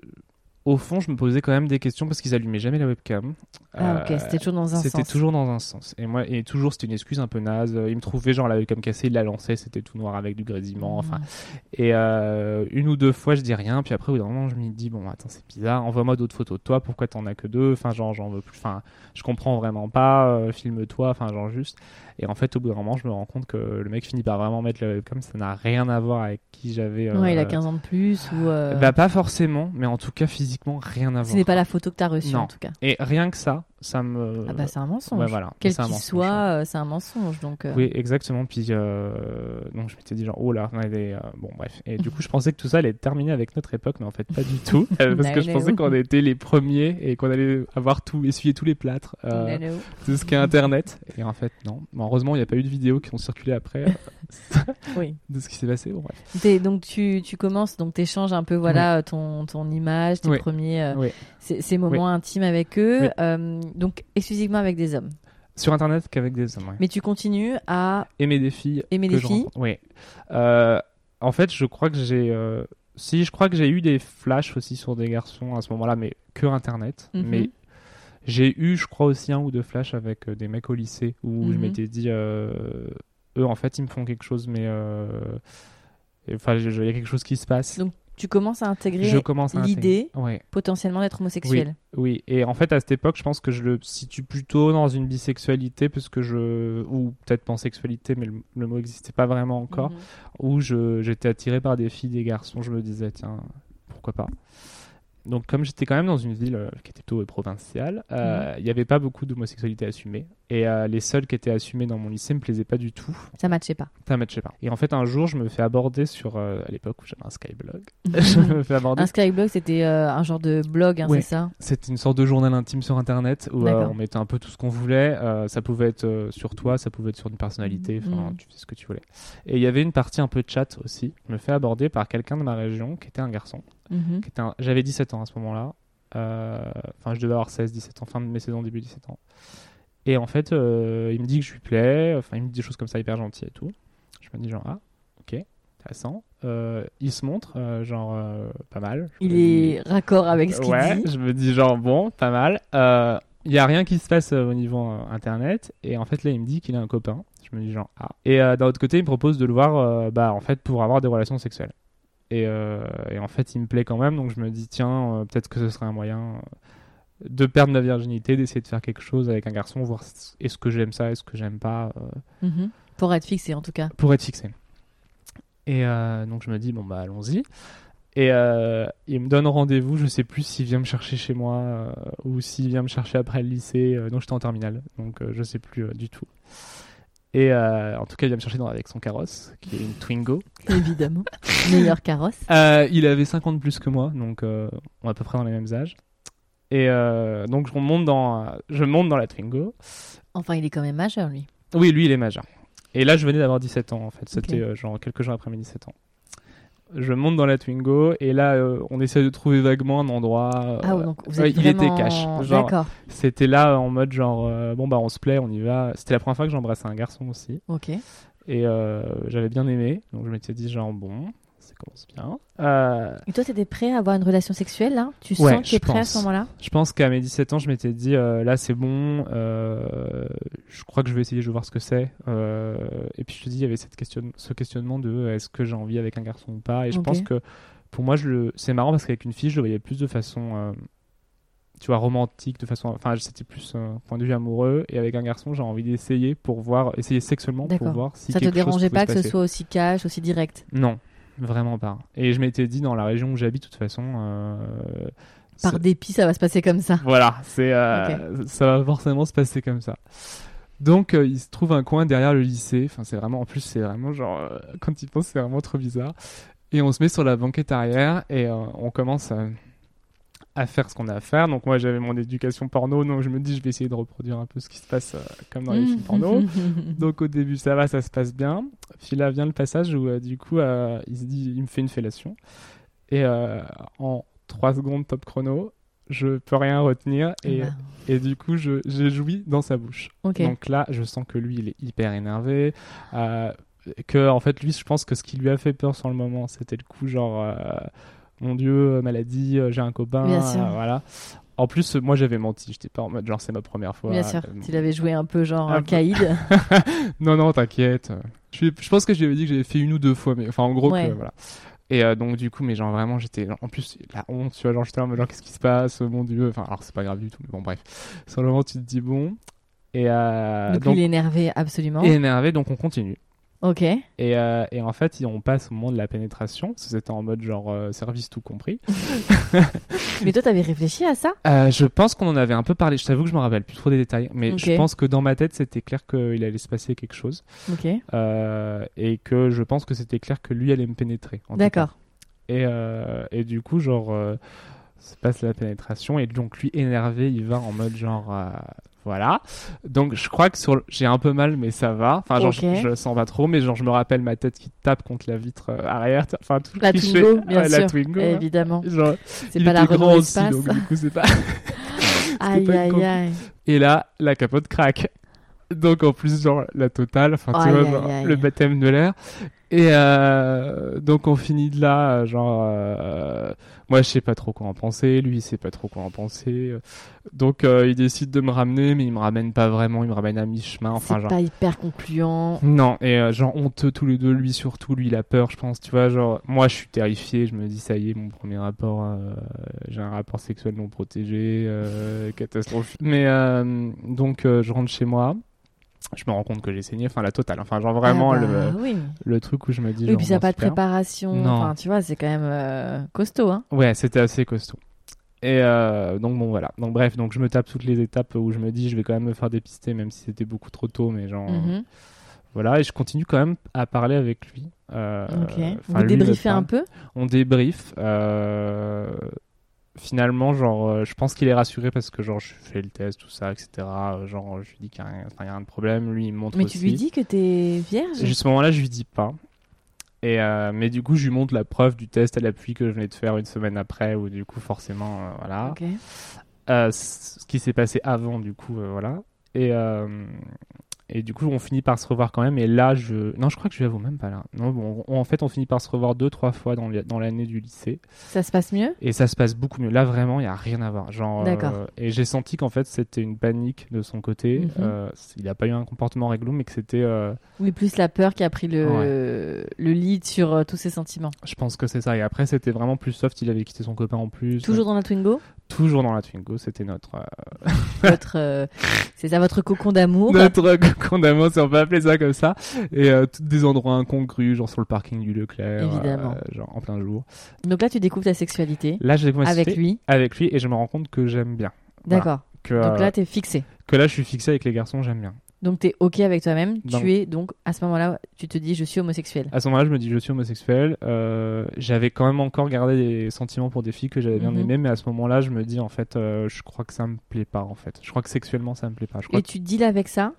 au fond, je me posais quand même des questions parce qu'ils allumaient jamais la webcam. Ah, ok, Euh, c'était toujours dans un C'était sens. toujours dans un sens. Et moi, et toujours, c'était une excuse un peu naze. Il me trouvait genre la webcam cassée, il la lançait, c'était tout noir avec du grésillement. Enfin, et euh, une ou deux fois, je dis rien. Puis après, au bout d'un moment, je me dis bon, attends, c'est bizarre. Envoie-moi d'autres photos de toi. Pourquoi t'en as que deux? Enfin, genre, j'en veux plus. Enfin, je comprends vraiment pas. euh, Filme-toi. Enfin, genre juste. Et en fait, au bout d'un moment, je me rends compte que le mec finit par vraiment mettre la webcam. Ça n'a rien à voir avec qui j'avais. Ouais, il a euh, 15 ans de plus ou. euh, Bah pas forcément, mais en tout cas physiquement rien à ce voir. n'est pas la photo que t'as reçue Non. en tout cas. Et rien que ça, ça me. Ah bah c'est un mensonge. ouais, voilà. Quel qu'il soit, euh, c'est un mensonge. Donc. euh, Oui, exactement. Puis euh, donc je m'étais dit genre oh là, on avait, euh, bon bref. Et du coup, je pensais que tout ça allait être terminé avec notre époque, mais en fait pas du tout, parce que je pensais qu'on était les premiers et qu'on allait avoir tout, essuyer tous les plâtres euh, de ce qu'est Internet. Et en fait non. Mais heureusement, il n'y a pas eu de vidéos qui ont circulé après Oui. de ce qui s'est passé. Bon bref. Donc tu, tu commences, donc t'échanges un peu voilà ton, ton image, tes Oui. premiers Oui. ces, ces moments intimes avec eux, donc exclusivement avec des hommes. Sur Internet qu'avec des hommes. ouais. Mais tu continues à aimer des filles. aimer que des je filles. rencontre. Oui. Euh, en fait, je crois que j'ai. euh, Si, je crois que j'ai eu des flashs aussi sur des garçons à ce moment-là, mais que Internet. Mhm. Mais j'ai eu, je crois, aussi un ou deux flashs avec euh, des mecs au lycée où je Mhm. m'étais dit, euh, eux, en fait, ils me font quelque chose, mais. Enfin, il y a quelque chose qui se passe. Donc, Tu commences à intégrer l'idée Ouais. potentiellement d'être homosexuel. Oui, et en fait à cette époque, je pense que je le situe plutôt dans une bisexualité, parce que je ou peut-être pansexualité, mais le, le mot n'existait pas vraiment encore. Mhm. Où je j'étais attiré par des filles, des garçons, je me disais tiens pourquoi pas? Donc comme j'étais quand même dans une ville euh, qui était plutôt euh, provinciale, euh, il n'y avait pas beaucoup d'homosexualité assumée. Et les seuls qui étaient assumés dans mon lycée me plaisaient pas du tout. Ça matchait pas. Ça matchait pas. Et en fait, un jour, je me fais aborder sur, à l'époque où j'avais un Skyblog, je me fais aborder. un Skyblog, c'était un genre de blog, hein, Ouais. c'est ça? C'était une sorte de journal intime sur Internet où on mettait un peu tout ce qu'on voulait. Ça pouvait être sur toi, ça pouvait être sur une personnalité, enfin, Mhm. tu fais ce que tu voulais. Et il y avait une partie un peu chat aussi. Je me fais aborder par quelqu'un de ma région qui était un garçon. Mhm. un- J'avais 17 ans à ce moment-là. Euh, Enfin, je devais avoir 16, 17 ans, fin de mes saisons, début 17 ans. Et en fait, euh, il me dit que je lui plais. Enfin, il me dit des choses comme ça hyper gentilles et tout. Je me dis genre, ah, ok, intéressant. Euh, il se montre, euh, genre, euh, pas mal. Il dis- est raccord avec ce qu'il ouais, dit. je me dis genre bon, pas mal. Il y a rien qui se passe au niveau internet et en fait là il me dit qu'il a un copain. Je me dis genre ah. Et d'un autre côté il me propose de le voir bah en fait pour avoir des relations sexuelles. Et, euh, et en fait il me plaît quand même donc je me dis tiens euh, peut-être que ce serait un moyen euh, de perdre ma virginité, d'essayer de faire quelque chose avec un garçon, voir est-ce que j'aime ça, est-ce que j'aime pas. euh, Mhm. Pour être fixé en tout cas. pour être fixé. Et euh, donc je me dis bon bah allons-y. Et euh, il me donne rendez-vous, je sais plus s'il vient me chercher chez moi ou s'il vient me chercher après le lycée. Donc j'étais en terminale, donc je sais plus du tout. Et euh, en tout cas, il vient me chercher dans, avec son carrosse, qui est une Twingo. Évidemment. Meilleur carrosse. Euh, il avait 50 plus que moi, donc euh, on est à peu près dans les mêmes âges. Et donc je monte dans, je monte dans la Twingo. Enfin, il est quand même majeur lui. Oui, lui, il est majeur. Et là, je venais d'avoir 17 ans, en fait. C'était genre quelques jours après mes 17 ans. Je monte dans la Twingo et là, euh, on essaie de trouver vaguement un endroit. euh, Ah, donc vous ouais, êtes il vraiment... était cash. D'accord. c'était là en mode genre, euh, bon, bah, on se plaît, on y va. C'était la première fois que j'embrassais un garçon aussi. Ok. Et j'avais bien aimé. Donc, je m'étais dit, genre, bon, ça commence bien. Euh, Et toi, t'étais prêt à avoir une relation sexuelle là? Tu Ouais, sens que t'es prêt à ce moment-là? Je pense qu'à mes 17 ans, je m'étais dit, euh, là, c'est bon. euh, je crois que je vais essayer, je vais voir ce que c'est. Euh, et puis, je te dis, il y avait cette question, ce questionnement de est-ce que j'ai envie avec un garçon ou pas? Et je pense que pour moi, je le... c'est marrant parce qu'avec une fille, je le voyais plus de façon, euh, tu vois, romantique, de façon. Enfin, c'était plus un point de vue amoureux. Et avec un garçon, j'ai envie d'essayer pour voir, essayer sexuellement pour voir si Ça te dérangeait pas que ce soit aussi cash, aussi direct? Non, vraiment pas. Et je m'étais dit, dans la région où j'habite, de toute façon. euh, Par dépit, ça va se passer comme ça. voilà, c'est euh, ça va forcément se passer comme ça. Donc euh, il se trouve un coin derrière le lycée. Enfin c'est vraiment en plus c'est vraiment genre quand il pense c'est vraiment trop bizarre. Et on se met sur la banquette arrière et on commence à, à faire ce qu'on a à faire. Donc moi j'avais mon éducation porno donc je me dis je vais essayer de reproduire un peu ce qui se passe euh, comme dans les films porno. Donc au début ça va, ça se passe bien. Puis là vient le passage où euh, du coup euh, il se dit, il me fait une fellation et en 3 secondes top chrono, je peux rien retenir et, Bah, et du coup je j'ai joui dans sa bouche. Donc là je sens que lui il est hyper énervé. que en fait lui je pense que ce qui lui a fait peur sur le moment c'était le coup genre mon dieu maladie euh, j'ai un copain Bien sûr. euh, voilà. En plus euh, moi j'avais menti j'étais pas en mode genre c'est ma première fois. Bien sûr. Euh, S'il avait joué un peu genre un caïd. non, non, t'inquiète. Je, je pense que je lui avais dit que j'avais fait une ou deux fois, mais enfin, en gros, Ouais. que, voilà. Et euh, donc, du coup, mais genre vraiment, j'étais. En plus, la honte, tu vois, genre, j'étais en mode, genre, qu'est-ce qui se passe, mon dieu. Enfin, alors, c'est pas grave du tout, mais bon, bref. Sur le moment, tu te dis, bon. Et euh, donc, donc, il est énervé absolument. énervé, donc on continue. Ok. Et, euh, et en fait, on passe au moment de la pénétration, c'était en mode, genre, euh, service tout compris. Mais toi, t'avais réfléchi à ça? Euh, je pense qu'on en avait un peu parlé. Je t'avoue que je me rappelle plus trop des détails, mais je pense que dans ma tête, c'était clair qu'il allait se passer quelque chose. Ok. Et que je pense que c'était clair que lui allait me pénétrer. D'accord. Et, et du coup, genre, se passe la pénétration et donc lui énervé, il va en mode genre, euh, voilà. Donc je crois que sur, le- j'ai un peu mal, mais ça va. Enfin, genre, je, je le sens pas trop, mais genre, je me rappelle ma tête qui tape contre la vitre euh, arrière. Enfin, tout le La cliché. Twingo, bien Ouais, sûr. La Twingo. là. Évidemment. Genre, C'est pas la grand aussi, donc du coup, c'est pas. Aïe, pas aïe, aïe. Et là, la capote craque. Donc en plus, genre, la totale, enfin, tu vois, aïe, genre, aïe. le baptême de l'air. Et euh, donc on finit de là, genre, euh, moi je sais pas trop quoi en penser, lui il sait pas trop quoi en penser. Donc euh, il décide de me ramener, mais il me ramène pas vraiment, il me ramène à mi-chemin, enfin C'est genre. pas hyper concluant. Non, et euh, genre honteux tous les deux, lui surtout, lui il a peur, je pense, tu vois, genre, moi je suis terrifié, je me dis ça y est, mon premier rapport, euh, j'ai un rapport sexuel non protégé, euh, catastrophique. Mais euh, donc euh, je rentre chez moi, je me rends compte que j'ai saigné, enfin la totale, enfin genre vraiment Ah bah, le, Oui. le truc où je me dis Oui, genre, puis ça n'a pas de préparation. Non. Enfin, tu vois, c'est quand même euh, costaud, hein. Ouais, c'était assez costaud. Et euh, donc bon voilà. Donc bref, donc je me tape toutes les étapes où je me dis je vais quand même me faire dépister même si c'était beaucoup trop tôt, mais genre Mhm. voilà. Et je continue quand même à parler avec lui. Euh, Ok. enfin, Vous débriefez un peu? On débrief. Finalement, genre, euh, je pense qu'il est rassuré parce que genre je fais le test, tout ça, etc. Euh, Genre, je lui dis qu'il n'y a, rien- enfin, il y a rien de problème. Lui, il me montre Mais aussi. tu lui dis que t'es vierge? Et à ce moment-là, je lui dis pas. Et euh, mais du coup, je lui montre la preuve du test à l'appui que je venais de faire une semaine après, où du coup, forcément, euh, voilà. Euh, ce qui s'est passé avant, du coup, voilà. Et, et du coup, on finit par se revoir quand même. Et là, je. Non, je crois que je l'avoue même pas là. Non, bon, on- en fait, on finit par se revoir deux, trois fois dans, l'année du lycée. Ça se passe mieux? Et ça se passe beaucoup mieux. Là, vraiment, il n'y a rien à voir. Genre, D'accord. euh, et j'ai senti qu'en fait, c'était une panique de son côté. Mhm. Euh, il n'a pas eu un comportement réglo, mais que c'était. euh, Oui, plus la peur qui a pris le, le lead sur tous ses sentiments. Je pense que c'est ça. Et après, c'était vraiment plus soft. Il avait quitté son copain en plus. Toujours dans la Twingo? Toujours dans la Twingo. C'était notre. euh, votre, euh, C'est ça votre cocon d'amour notre cocon d'amour, si on peut appeler ça comme ça. Et euh, des endroits incongrus, genre sur le parking du Leclerc. Évidemment. euh, genre en plein jour. Donc là, tu découvres ta sexualité Là, j'ai commencé avec lui. avec lui et je me rends compte que j'aime bien. Voilà. D'accord. Que, Donc euh, là, t'es fixé. que là, je suis fixé avec les garçons, j'aime bien. Donc t'es ok avec toi-même. Tu es donc à ce moment-là, tu te dis je suis homosexuel. À ce moment-là, je me dis je suis homosexuel. Euh, j'avais quand même encore gardé des sentiments pour des filles que j'avais bien Mhm. aimées, mais à ce moment-là, je me dis en fait, euh, je crois que ça me plaît pas en fait. Je crois que sexuellement, ça me plaît pas. Je crois Et tu deals avec ça?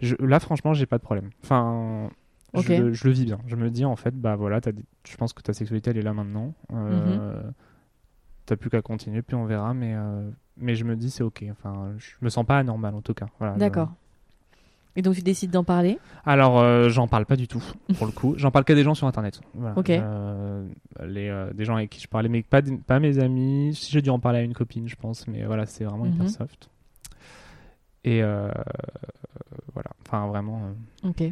Que je- là, franchement, j'ai pas de problème. Enfin, je, le- je le vis bien. Je me dis en fait, bah voilà, t'as des- je pense que ta sexualité elle est là maintenant. Euh, Mhm. T'as plus qu'à continuer, puis on verra. Mais mais je me dis c'est ok. Enfin, je me sens pas anormal en tout cas. Voilà, D'accord. Et donc tu décides d'en parler Alors, euh, j'en parle pas du tout, pour le coup. J'en parle qu'à des gens sur Internet. Voilà. Ok. Euh, les, euh, des gens avec qui je parlais, mais pas, pas mes amis. Si j'ai dû en parler à une copine, je pense, mais voilà, c'est vraiment hyper Mhm. soft. Et voilà, enfin vraiment, Ok.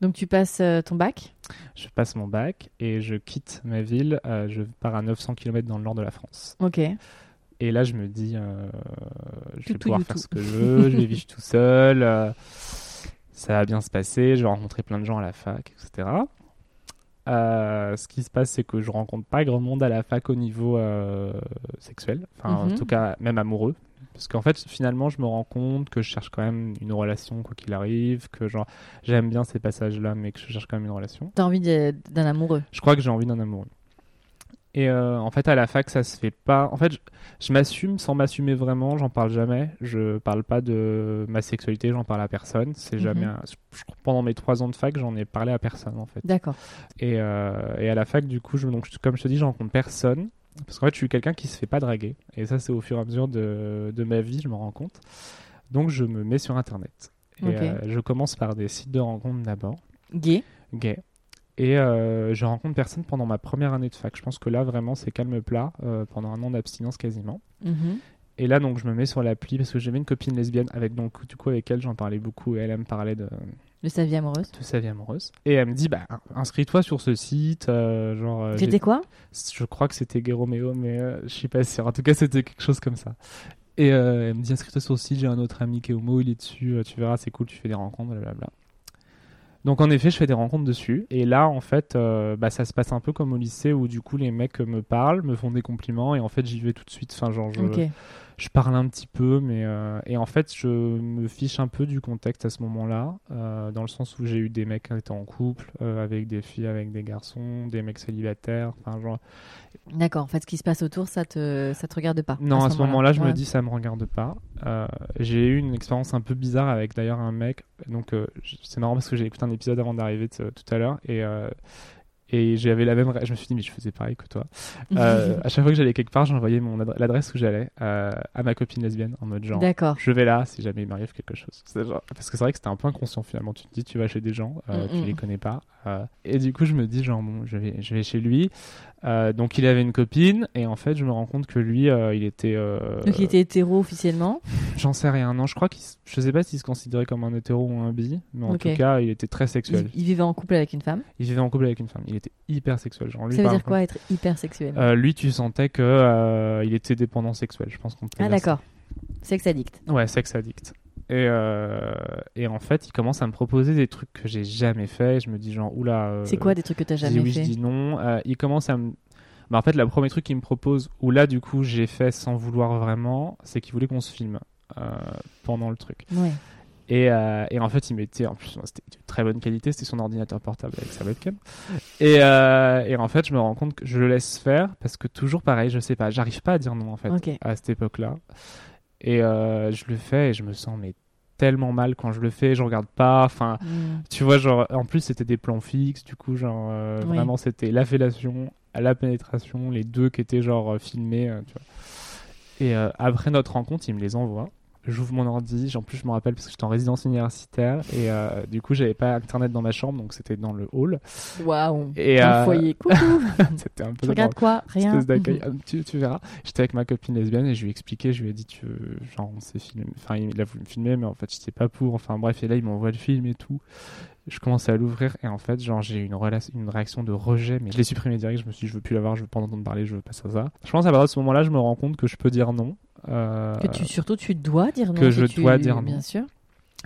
Donc tu passes ton bac je passe mon bac et je quitte ma ville. je pars à 900 km dans le nord de la France. Ok. Et là, je me dis, euh, je vais pouvoir faire tout. ce que je veux, je vais vivre tout seul, euh, ça va bien se passer, je vais rencontrer plein de gens à la fac, etc. Euh, ce qui se passe, c'est que je rencontre pas grand monde à la fac au niveau sexuel, enfin Mhm. en tout cas même amoureux. Parce qu'en fait, finalement, je me rends compte que je cherche quand même une relation, quoi qu'il arrive, que j'aime bien ces passages-là, mais que je cherche quand même une relation. T'as envie d'un amoureux Je crois que j'ai envie d'un amoureux. Et euh, en fait, à la fac, ça se fait pas. En fait, je, je m'assume sans m'assumer vraiment. J'en parle jamais. Je parle pas de ma sexualité. J'en parle à personne. C'est jamais. Mhm. un- je- je- pendant mes trois ans de fac, j'en ai parlé à personne en fait. D'accord. Et, euh, et à la fac, du coup, je, donc, comme je te dis, je rencontre personne. Parce qu'en fait, je suis quelqu'un qui se fait pas draguer. Et ça, c'est au fur et à mesure de, de ma vie, je me rends compte. Donc, je me mets sur Internet. Et euh, je commence par des sites de rencontres d'abord Gay gay. Et euh, je rencontre personne pendant ma première année de fac. Je pense que là, vraiment, c'est calme plat euh, pendant un an d'abstinence quasiment. Mhm. Et là, donc, je me mets sur l'appli parce que j'avais une copine lesbienne avec, donc, du coup, avec elle, j'en parlais beaucoup et elle, elle me parlait de, De sa vie amoureuse. de sa vie amoureuse. Et elle me dit, bah, inscris-toi sur ce site. euh, genre, euh, C'était quoi? Je crois que c'était Gay Romeo, mais euh, je suis pas sûr. En tout cas, c'était quelque chose comme ça. Et euh, elle me dit inscris-toi sur le site, j'ai un autre ami qui est homo, il est dessus, tu verras, c'est cool, tu fais des rencontres, blablabla. Donc en effet, je fais des rencontres dessus. Et là, en fait, euh, bah, ça se passe un peu comme au lycée où du coup les mecs me parlent, me font des compliments et en fait j'y vais tout de suite. Enfin, genre, je, Ok. Je parle un petit peu, mais euh, et en fait, je me fiche un peu du contexte à ce moment-là, euh, dans le sens où j'ai eu des mecs qui étaient en couple, euh, avec des filles, avec des garçons, des mecs célibataires, enfin genre. D'accord. En fait, ce qui se passe autour, ça te, ça te regarde pas. Non, à ce moment-là, je Ouais. me dis ça me regarde pas. J'ai eu une expérience un peu bizarre avec d'ailleurs un mec. Donc c'est marrant parce que j'ai écouté un épisode avant d'arriver tout à l'heure et et j'avais la même. Je me suis dit mais je faisais pareil que toi. Euh, à chaque fois que j'allais quelque part, j'envoyais mon adre- l'adresse où j'allais euh, à ma copine lesbienne en mode genre. D'accord. Je vais là si jamais il m'arrive quelque chose. Genre- Parce que c'est vrai que c'était un peu inconscient finalement. Tu te dis, tu vas chez des gens, euh, Mm, tu mm. les connais pas. euh, et du coup, je me dis, genre, bon, je vais, je vais chez lui. Euh, donc, il avait une copine. Et en fait, je me rends compte que lui, euh, il était. euh, Donc il était hétéro officiellement. J'en sais rien. Non, je crois qu'il. s- Je sais pas s'il se considérait comme un hétéro ou un bi. Mais en tout cas, il était très sexuel. il vivait en couple avec une femme. Il vivait en couple avec une femme. Il était hyper sexuel. Genre, lui, ça veut dire contre, quoi être hyper sexuel? Lui, tu sentais que il était dépendant sexuel. Je pense qu'on peut Ah d'accord. Sex addict. Ouais, sex addict. Et, euh, et en fait, il commence à me proposer des trucs que j'ai jamais fait. Je me dis genre, oula. euh, C'est quoi des trucs que t'as jamais oui, fait je dis non. Euh, il commence à me. Bah, en fait, le premier truc qu'il me propose, où là, du coup, j'ai fait sans vouloir vraiment, c'est qu'il voulait qu'on se filme pendant le truc. Ouais. Et, et en fait, il mettait, en plus, c'était de très bonne qualité, c'était son ordinateur portable avec sa webcam. Et, et en fait, je me rends compte que je le laisse faire parce que toujours pareil, je sais pas, j'arrive pas à dire non en fait à cette époque-là. Et euh, je le fais et je me sens mais tellement mal quand je le fais, je regarde pas, enfin, Mm. tu vois, genre, en plus, c'était des plans fixes, du coup, genre, euh, Oui. vraiment, c'était la fellation, la pénétration, les deux qui étaient, genre, euh, filmés, euh, tu vois. Et euh, après notre rencontre, il me les envoie. J'ouvre mon ordi, en plus, je me rappelle parce que j'étais en résidence universitaire, et euh, du coup, j'avais pas internet dans ma chambre, donc c'était dans le hall. Waouh. Et Dans euh, foyer. Coucou. c'était un peu tu regardes quoi? Rien. d'accueil. Ah, Tu, tu verras. J'étais avec ma copine lesbienne et je lui ai expliqué, je lui ai dit, tu, genre, on s'est filmé. Enfin, il a voulu me filmer, mais en fait, j'étais pas pour. Enfin, bref, et là, il m'envoie le film et tout. Je commençais à l'ouvrir et en fait, genre, j'ai eu une, réaction de rejet, mais je l'ai supprimé direct. Je me suis dit, je veux plus l'avoir, je veux pas en entendre parler, je veux pas ça, ça. Je pense à partir de ce moment-là, je me rends compte que je peux dire non. Euh, Que tu, surtout, tu dois dire non. que je tu- dois dire non. Bien sûr.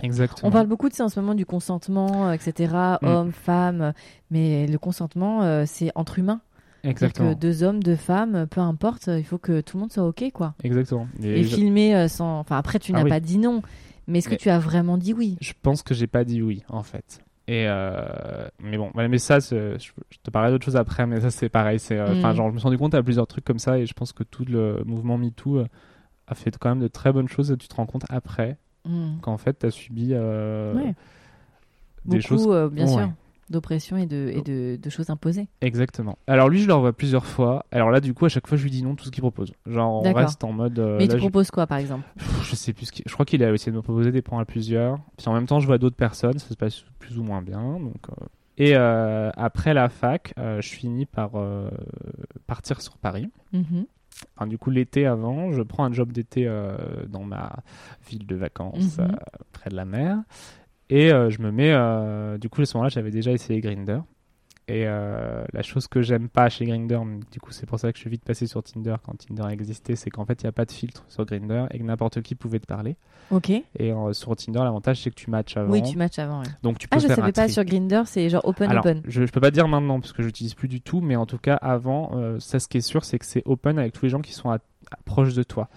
Exactement. On parle beaucoup de ça en ce moment, du consentement, euh, etc. Mm. Hommes, femmes. Mais le consentement, euh, c'est entre humains. Exactement. que deux hommes, deux femmes, peu importe, il faut que tout le monde soit OK, quoi. Exactement. Et Et je- filmer sans. Enfin, après, tu Ah n'as oui. pas dit non. Mais est-ce que Mais- tu as vraiment dit oui? Je pense que j'ai pas dit oui, en fait. Et euh, mais bon, mais ça, je, te parlerai d'autre chose après, mais ça c'est pareil. C'est, euh, enfin, Mm. genre, je me suis rendu compte à plusieurs trucs comme ça, et je pense que tout le mouvement MeToo a fait quand même de très bonnes choses. Et tu te rends compte après Mm. qu'en fait, tu as subi euh, Ouais. des Beaucoup, choses. euh, bien sûr, d'oppression et, de, et de, de choses imposées. Exactement. Alors lui, je le revois plusieurs fois. Alors là, du coup, à chaque fois, je lui dis non tout ce qu'il propose. Genre, on reste en mode. euh, Mais tu je- proposes quoi, par exemple? Pff, je sais plus ce Je crois qu'il a essayé de me proposer des points à plusieurs. Puis en même temps, je vois d'autres personnes, ça se passe plus ou moins bien. Donc, Et euh, après la fac, euh, je finis par euh, partir sur Paris. Mhm. Du coup, l'été avant, je prends un job d'été euh, dans ma ville de vacances, Mhm. euh, près de la mer. Et euh, je me mets. du coup, à ce moment-là, j'avais déjà essayé Grinder. Et euh, la chose que j'aime pas chez Grinder, du coup, c'est pour ça que je suis vite passé sur Tinder quand Tinder existait, c'est qu'en fait, il n'y a pas de filtre sur Grinder et que n'importe qui pouvait te parler. Ok. Et euh, sur Tinder, l'avantage, c'est que tu matches avant. Oui, tu matches avant. ouais. Donc, tu peux Ah, je faire savais un pas tri. sur Grinder, c'est genre open Alors, open. Je, je peux pas dire maintenant parce que j'utilise plus du tout, mais en tout cas avant, euh, ça ce qui est sûr, c'est que c'est open avec tous les gens qui sont à- à- proches de toi.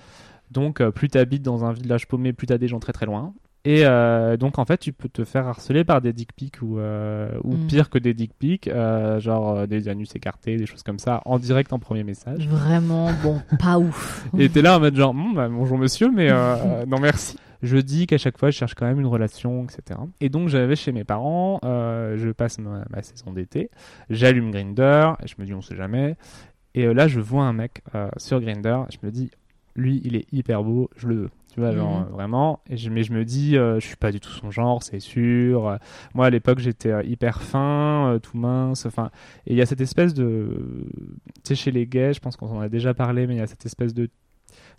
Donc euh, plus tu habites dans un village paumé, plus tu as des gens très très loin. Et euh, donc en fait, tu peux te faire harceler par des dick pics ou, euh, ou Mm. pire que des dick pics, euh, genre euh, des anus écartés, des choses comme ça, en direct en premier message. Vraiment, bon, pas ouf. Et t'es là en mode genre, Hum, bah, bonjour monsieur, mais non merci. Je dis qu'à chaque fois, je cherche quand même une relation, etc. Et donc, j'avais chez mes parents, euh, je passe ma, ma saison d'été, j'allume Grinder, et je me dis, on sait jamais. Et euh, là, je vois un mec euh, sur Grinder, je me dis, lui, il est hyper beau, je le veux. Tu vois, genre, Mhm. vraiment. Et je, mais je me dis, euh, je suis pas du tout son genre, c'est sûr. Euh, moi, à l'époque, j'étais euh, hyper fin, euh, tout mince. Enfin, et il y a cette espèce de. Tu sais, chez les gays, je pense qu'on en a déjà parlé, mais il y a cette espèce de.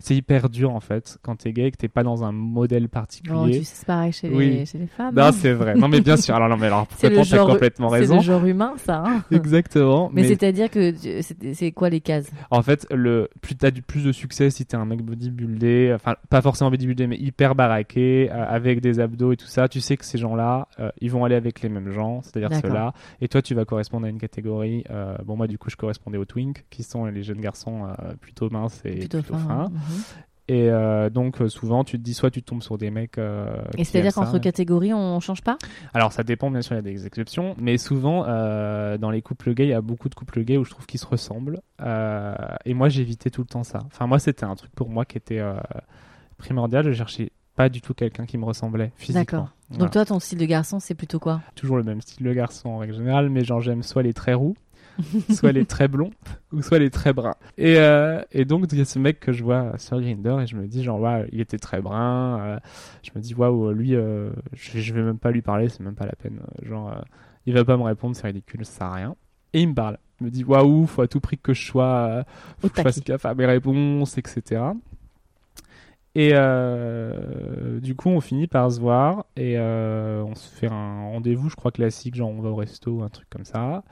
C'est hyper dur, en fait, quand t'es gay et que t'es pas dans un modèle Oh, particulier. tu sais, c'est pareil chez les, Oui. chez les femmes. Non, hein. c'est vrai. Non, mais bien sûr. Alors, non, mais alors, C'est le complètement, t'as complètement C'est raison. le genre humain, ça. hein. Exactement. Mais, c'est-à-dire que c'est c'est quoi les cases? En fait, le plus t'as du plus de succès si t'es un mec bodybuildé, enfin pas forcément bodybuildé, mais hyper baraqué, euh, avec des abdos et tout ça, tu sais que ces gens-là, euh, ils vont aller avec les mêmes gens, c'est-à-dire ceux-là, et toi tu vas correspondre à une catégorie. euh, bon moi du coup je correspondais aux twink, qui sont les jeunes garçons plutôt minces et Plutôt plutôt, fin. fins. Mhm. Et euh, donc euh, souvent tu te dis soit tu tombes sur des mecs. euh, Et c'est-à-dire qu'entre catégories, on change pas? Alors ça dépend bien sûr, il y a des exceptions, mais souvent dans les couples gays, il y a beaucoup de couples gays où je trouve qu'ils se ressemblent. Et moi j'évitais tout le temps ça. Enfin moi c'était un truc pour moi qui était primordial. Je cherchais pas du tout quelqu'un qui me ressemblait physiquement. D'accord. Voilà. Donc toi, ton style de garçon, c'est plutôt quoi? Toujours le même style de garçon en règle générale, mais genre j'aime soit les très roux, soit les très blonds, ou soit les très bruns. Et, euh, et donc il y a ce mec que je vois sur Grinder et je me dis genre ouais, il était très brun. euh, je me dis waouh lui, euh, je, je vais même pas lui parler, c'est même pas la peine. Genre il va pas me répondre, c'est ridicule, ça sert à rien. Et il me parle. Il me dit waouh, faut à tout prix que je sois, faut Au que je fasse gaffe à mes réponses, etc. Et euh, du coup, on finit par se voir et euh, on se fait un rendez-vous, je crois classique, genre on va au resto, un truc comme ça.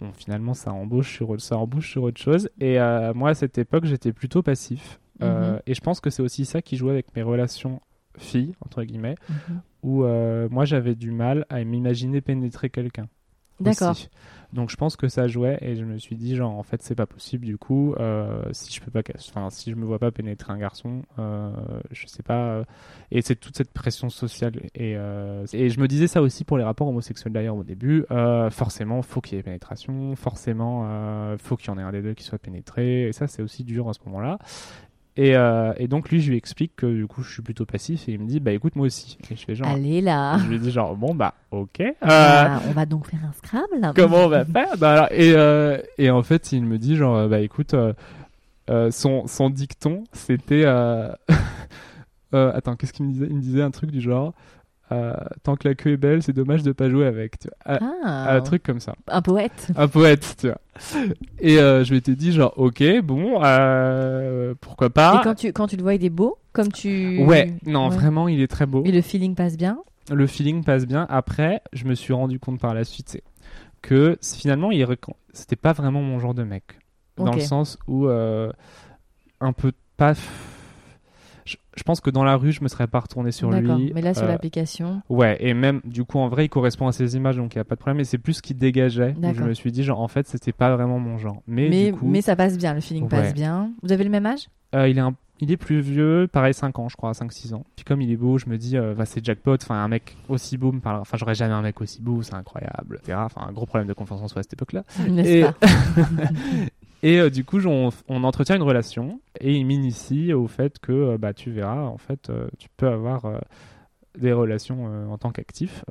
Bon, finalement, ça embauche sur, ça embauche sur autre chose. Et euh, moi, à cette époque, j'étais plutôt passif. Euh, Mhm. et je pense que c'est aussi ça qui jouait avec mes relations filles, entre guillemets, Mhm. où euh, moi, j'avais du mal à m'imaginer pénétrer quelqu'un. D'accord. Donc je pense que ça jouait et je me suis dit genre en fait c'est pas possible du coup euh, si je peux pas enfin si je me vois pas pénétrer un garçon euh, je sais pas euh, et c'est toute cette pression sociale et euh, et je me disais ça aussi pour les rapports homosexuels d'ailleurs au début euh, forcément faut qu'il y ait pénétration forcément euh, faut qu'il y en ait un des deux qui soit pénétré et ça c'est aussi dur à ce moment-là et, euh, et donc lui je lui explique que du coup je suis plutôt passif et il me dit bah écoute moi aussi et je fais genre Allez là. je lui dis genre bon bah ok euh, Ah, on va donc faire un Scrabble. comment on va faire? Bah, alors, et, euh, et en fait, il me dit genre, bah écoute, son, son dicton, c'était... attends, qu'est-ce qu'il me disait? Il me disait un truc du genre, euh, tant que la queue est belle, c'est dommage de pas jouer avec. Tu vois. Un- Ah, Un truc comme ça. un poète. Un poète, tu vois. Et euh, je m'étais dit genre, ok, bon, euh, pourquoi pas. Et quand tu, quand tu le vois, il est beau, comme tu. Ouais, non, Ouais. vraiment, il est très beau. Et le feeling passe bien. le feeling passe bien. Après, je me suis rendu compte par la suite c'est que finalement, il c'était pas vraiment mon genre de mec. Dans le sens où un peu pas. Je, pense que dans la rue, je me serais pas retourné sur lui. Mais là, sur Euh, l'application. Ouais, et même du coup, en vrai, il correspond à ces images, donc il y a pas de problème. Mais c'est plus ce qui dégageait. où Je me suis dit, genre, en fait, c'était pas vraiment mon genre. Mais, Mais, du coup, mais ça passe bien, le feeling Ouais. passe bien. Vous avez le même âge? Euh, il est un il est plus vieux, pareil 5 ans je crois, 5-6 ans. Puis comme il est beau, je me dis, euh, bah, c'est jackpot, enfin un mec aussi beau me parle, enfin j'aurais jamais un mec aussi beau, c'est incroyable, etc. Enfin un gros problème de confiance en soi à cette époque-là. N'est-ce Et, pas? et euh, du coup, on, on entretient une relation et il m'initie au fait que euh, bah, tu verras, en fait, euh, tu peux avoir des relations en tant qu'actif.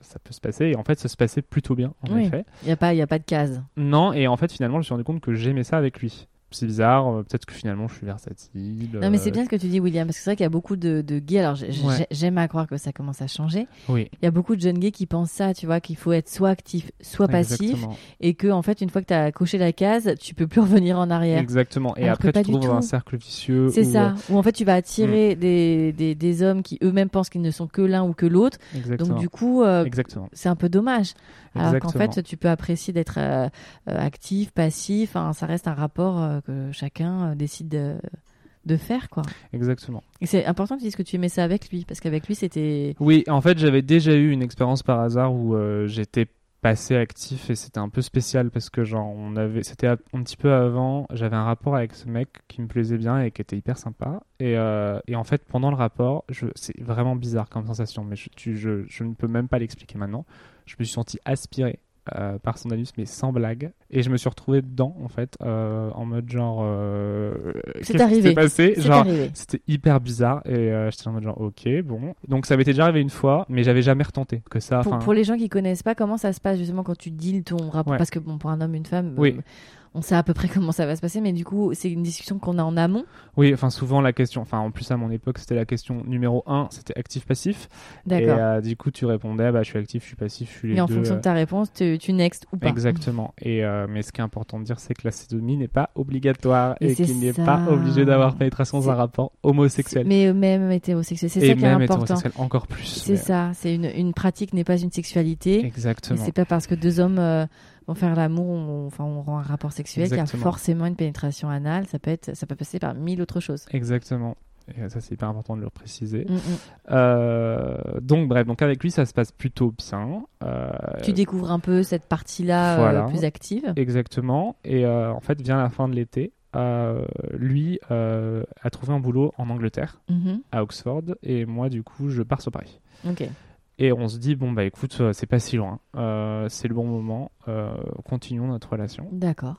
ça peut se passer et en fait, ça se passait plutôt bien, en Oui. effet. Il n'y a, pas- y a pas de case. Non, et en fait, finalement, je me suis rendu compte que j'aimais ça avec lui. C'est bizarre, euh, peut-être que finalement je suis versatile. Non, mais euh, c'est bien ce que tu dis, William, parce que c'est vrai qu'il y a beaucoup de, de gays. Alors, Ouais. j'aime à croire que ça commence à changer. Oui, Il y a beaucoup de jeunes gays qui pensent ça, tu vois, qu'il faut être soit actif, soit passif, exactement. et que, en fait, une fois que tu as coché la case, tu peux plus revenir en arrière. Exactement. Et Alors après, tu trouves un cercle vicieux. C'est où, ça, euh, où en fait tu vas Mm. attirer des, des, des hommes qui eux-mêmes pensent qu'ils ne sont que l'un ou que l'autre. exactement. Donc du coup, euh, Exactement. c'est un peu dommage. Alors qu'en Exactement. fait, tu peux apprécier d'être euh, euh, actif, passif. Enfin, ça reste un rapport euh, que chacun euh, décide de, de faire, quoi. Exactement. Et c'est important que tu dises que tu aimais ça avec lui, parce qu'avec lui, c'était. Oui, en fait, j'avais déjà eu une expérience par hasard où euh, j'étais passé actif et c'était un peu spécial parce que genre on avait c'était un un petit peu avant j'avais un rapport avec ce mec qui me plaisait bien et qui était hyper sympa et, euh, et en fait pendant le rapport je c'est vraiment bizarre comme sensation mais je, tu- je, je ne peux même pas l'expliquer maintenant je me suis senti aspiré euh, par son anus mais sans blague et je me suis retrouvé dedans en fait euh, en mode genre euh, qui arrivé. passé C'est c'était hyper bizarre et euh, j'étais en mode genre ok bon donc ça m'était déjà arrivé une fois mais j'avais jamais retenté que ça Pour, les gens qui connaissent pas, comment ça se passe justement quand tu deals ton rapport? Ouais. Parce que bon, pour un homme, une femme, Oui. On sait à peu près comment ça va se passer, mais du coup, c'est une discussion qu'on a en amont. oui enfin souvent la question enfin en plus à mon époque c'était la question numéro un c'était actif passif et D'accord. euh, du coup tu répondais bah je suis actif je suis passif je suis les Et en deux fonction euh, de ta réponse, tu, tu next ou pas. Exactement. Et euh, mais ce qui est important de dire, c'est que la sodomie n'est pas obligatoire Et et, qu'il n'est pas obligé d'avoir pénétration dans un rapport homosexuel. Mais même hétérosexuel, c'est et ça qui est même important. hétérosexuel encore plus. C'est mais- ça, c'est une, une pratique n'est pas une sexualité. Et Exactement. c'est pas parce que deux hommes euh, vont faire l'amour, on, enfin on rend un rapport sexuel qu'il y a forcément une pénétration anale. Ça peut être, ça peut passer par mille autres choses. Exactement. Et ça, c'est hyper important de le préciser. Mm, mm. Euh, donc, bref, donc avec lui, ça se passe plutôt bien. Euh, Tu découvres un peu cette partie-là euh, voilà. plus active. Exactement. Et en fait, vient la fin de l'été. lui a trouvé un boulot en Angleterre, Mhm. à Oxford, et moi, du coup, je pars sur Paris. Ok. Et on se dit, bon, bah écoute, euh, c'est pas si loin, Euh, c'est le bon moment, euh, continuons notre relation. D'accord.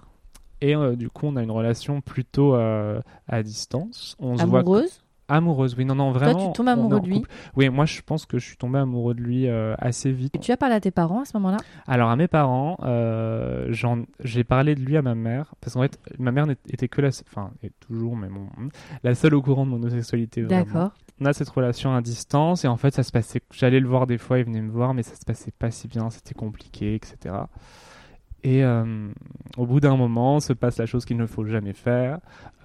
Et euh, du coup, on a une relation plutôt à distance. On se voit Amoureuse amoureuse, oui, non, non, vraiment. Toi, tu tombes amoureux de lui. couple. Oui, moi, je pense que je suis tombé amoureux de lui euh, assez vite. Et tu as parlé à tes parents à ce moment-là? Alors, à mes parents, euh, j'ai parlé de lui à ma mère, parce qu'en fait, ma mère n'était- était que la, se- enfin, et toujours, mais bon, la seule au courant de mon homosexualité. D'accord. on a cette relation à distance et en fait ça se passait j'allais le voir des fois il venait me voir mais ça se passait pas si bien c'était compliqué etc et euh, au bout d'un moment se passe la chose qu'il ne faut jamais faire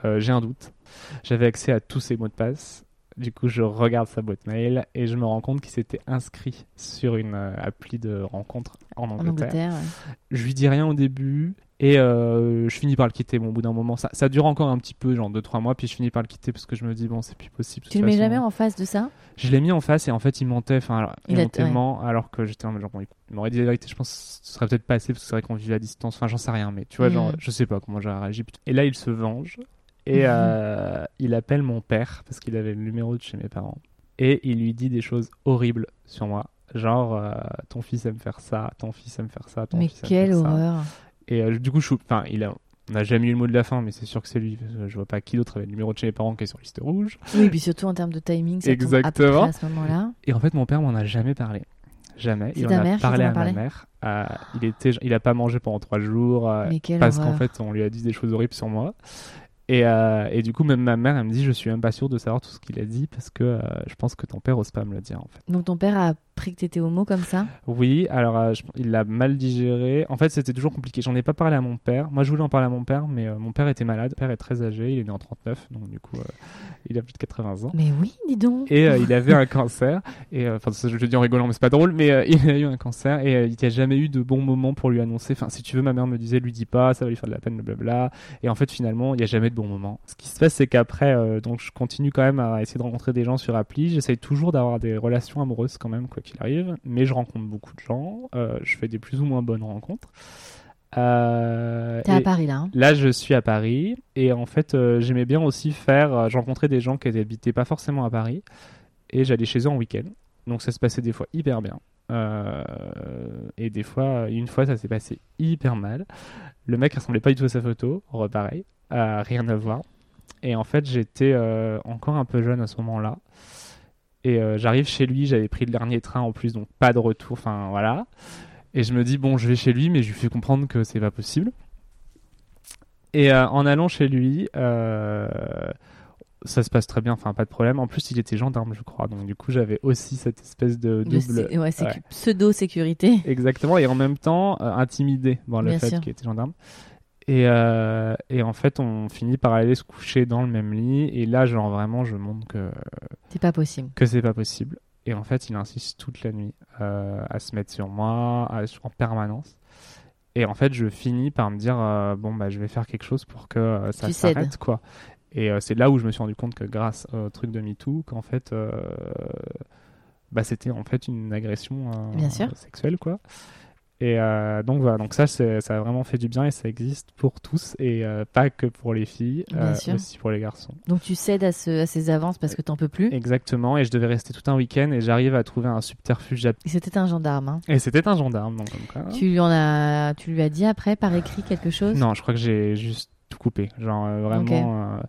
Euh, j'ai un doute j'avais accès à tous ses mots de passe Du coup, je regarde sa boîte mail et je me rends compte qu'il s'était inscrit sur une euh, appli de rencontre en En Angleterre. Ouais. Je lui dis rien au début et euh, je finis par le quitter. Bon, au bout d'un moment, ça, ça dure encore un petit peu, genre 2-3 mois, puis je finis par le quitter parce que je me dis, bon, c'est plus possible. Tu le mets façon. jamais en face de ça? Je l'ai mis en face et en fait, il mentait. Enfin, alors, il, a- mentait ouais. ment, alors que j'étais en mode genre, bon, il m'aurait dit la vérité. Je pense que ce serait peut-être pas assez parce que c'est vrai qu'on vivait à distance. Enfin, j'en sais rien, mais tu vois, genre, Mhm. je sais pas comment j'aurais réagi. Et là, il se venge et Mhm. euh, il appelle mon père parce qu'il avait le numéro de chez mes parents et il lui dit des choses horribles sur moi. Genre, euh, ton fils aime faire ça, ton fils aime faire ça, ton Mais fils aime quelle faire ça. horreur Et euh, du coup, je enfin, il a, on n'a jamais eu le mot de la fin, mais c'est sûr que c'est lui. parce que Je vois pas qui d'autre avait le numéro de chez mes parents qui est sur liste rouge. Oui, puis surtout en termes de timing, peu Exactement. à ce moment-là. Et en fait, mon père m'en a jamais parlé. Jamais. C'est Il en ta a mère parlé à ma mère. Euh, il était, il a pas mangé pendant trois jours euh, Mais quelle parce qu'en fait, on lui a dit des choses horribles sur moi. Et, euh, et du coup, même ma mère, elle me dit, je suis même pas sûr de savoir tout ce qu'il a dit parce que euh, je pense que ton père ose pas me le dire en fait. Donc ton père a appris que t'étais homo comme ça? Oui, alors euh, je- il l'a mal digéré. En fait, c'était toujours compliqué. J'en ai pas parlé à mon père. Moi, je voulais en parler à mon père, mais euh, mon père était malade. Mon père est très âgé. Il est né en 39, donc du coup, euh, il a plus de 80 ans. Mais oui, dis donc Et il avait un cancer. Et enfin, je le dis en rigolant, mais c'est pas drôle. Mais il a eu un cancer et il n'y a jamais eu de bon moment pour lui annoncer. Enfin, si tu veux, ma mère me disait, lui dis pas, ça va lui faire de la peine, blablabla. Et en fait, finalement, il n'y a jamais de bon moment. Ce qui se passe, c'est qu'après, donc, je continue quand même à essayer de rencontrer des gens sur appli. J'essaye toujours d'avoir des relations amoureuses quand même, quoi qu'il arrive. Mais je rencontre beaucoup de gens. Euh, je fais des plus ou moins bonnes rencontres. Euh, T'es à Paris là. hein Là, je suis à Paris et en fait, euh, j'aimais bien aussi faire. je rencontrais des gens qui n'habitaient pas forcément à Paris et j'allais chez eux en week-end. Donc, ça se passait des fois hyper bien. Et des fois, une fois, ça s'est passé hyper mal. Le mec ressemblait pas du tout à sa photo, repareil, euh, rien à voir. Et en fait, j'étais encore un peu jeune à ce moment-là. Et euh, j'arrive chez lui, j'avais pris le dernier train en plus, donc pas de retour. Enfin, voilà. Et je me dis, bon, je vais chez lui, mais je lui fais comprendre que c'est pas possible. Et euh, en allant chez lui, euh, ça se passe très bien, enfin pas de problème. En plus, il était gendarme, je crois. Donc du coup, j'avais aussi cette espèce de double. ouais, sécu- ouais. pseudo-sécurité. Exactement, et en même temps intimidé par le Bien fait qu'il était gendarme. Et, euh, et en fait, on finit par aller se coucher dans le même lit. Et là, genre vraiment, je montre que, C'est pas possible. que c'est pas possible. Et en fait, il insiste toute la nuit euh, à se mettre sur moi à- en permanence. Et en fait, je finis par me dire euh, bon bah je vais faire quelque chose pour que ça s'arrête quoi. Et c'est là où je me suis rendu compte que grâce au truc de MeToo, qu'en fait, bah c'était en fait une agression Bien sûr. sexuelle quoi. Et euh, donc voilà, donc ça, ça a vraiment fait du bien et ça existe pour tous et euh, pas que pour les filles, euh, aussi pour les garçons. Donc tu cèdes à, ce, à ces avances parce que t'en peux plus. Exactement, et je devais rester tout un week-end et j'arrive à trouver un subterfuge. à- Et c'était un gendarme. hein. Et c'était un gendarme, donc comme quoi. Tu lui en as, tu lui as dit après par écrit quelque chose? Non, je crois que j'ai juste tout coupé. Genre euh, vraiment.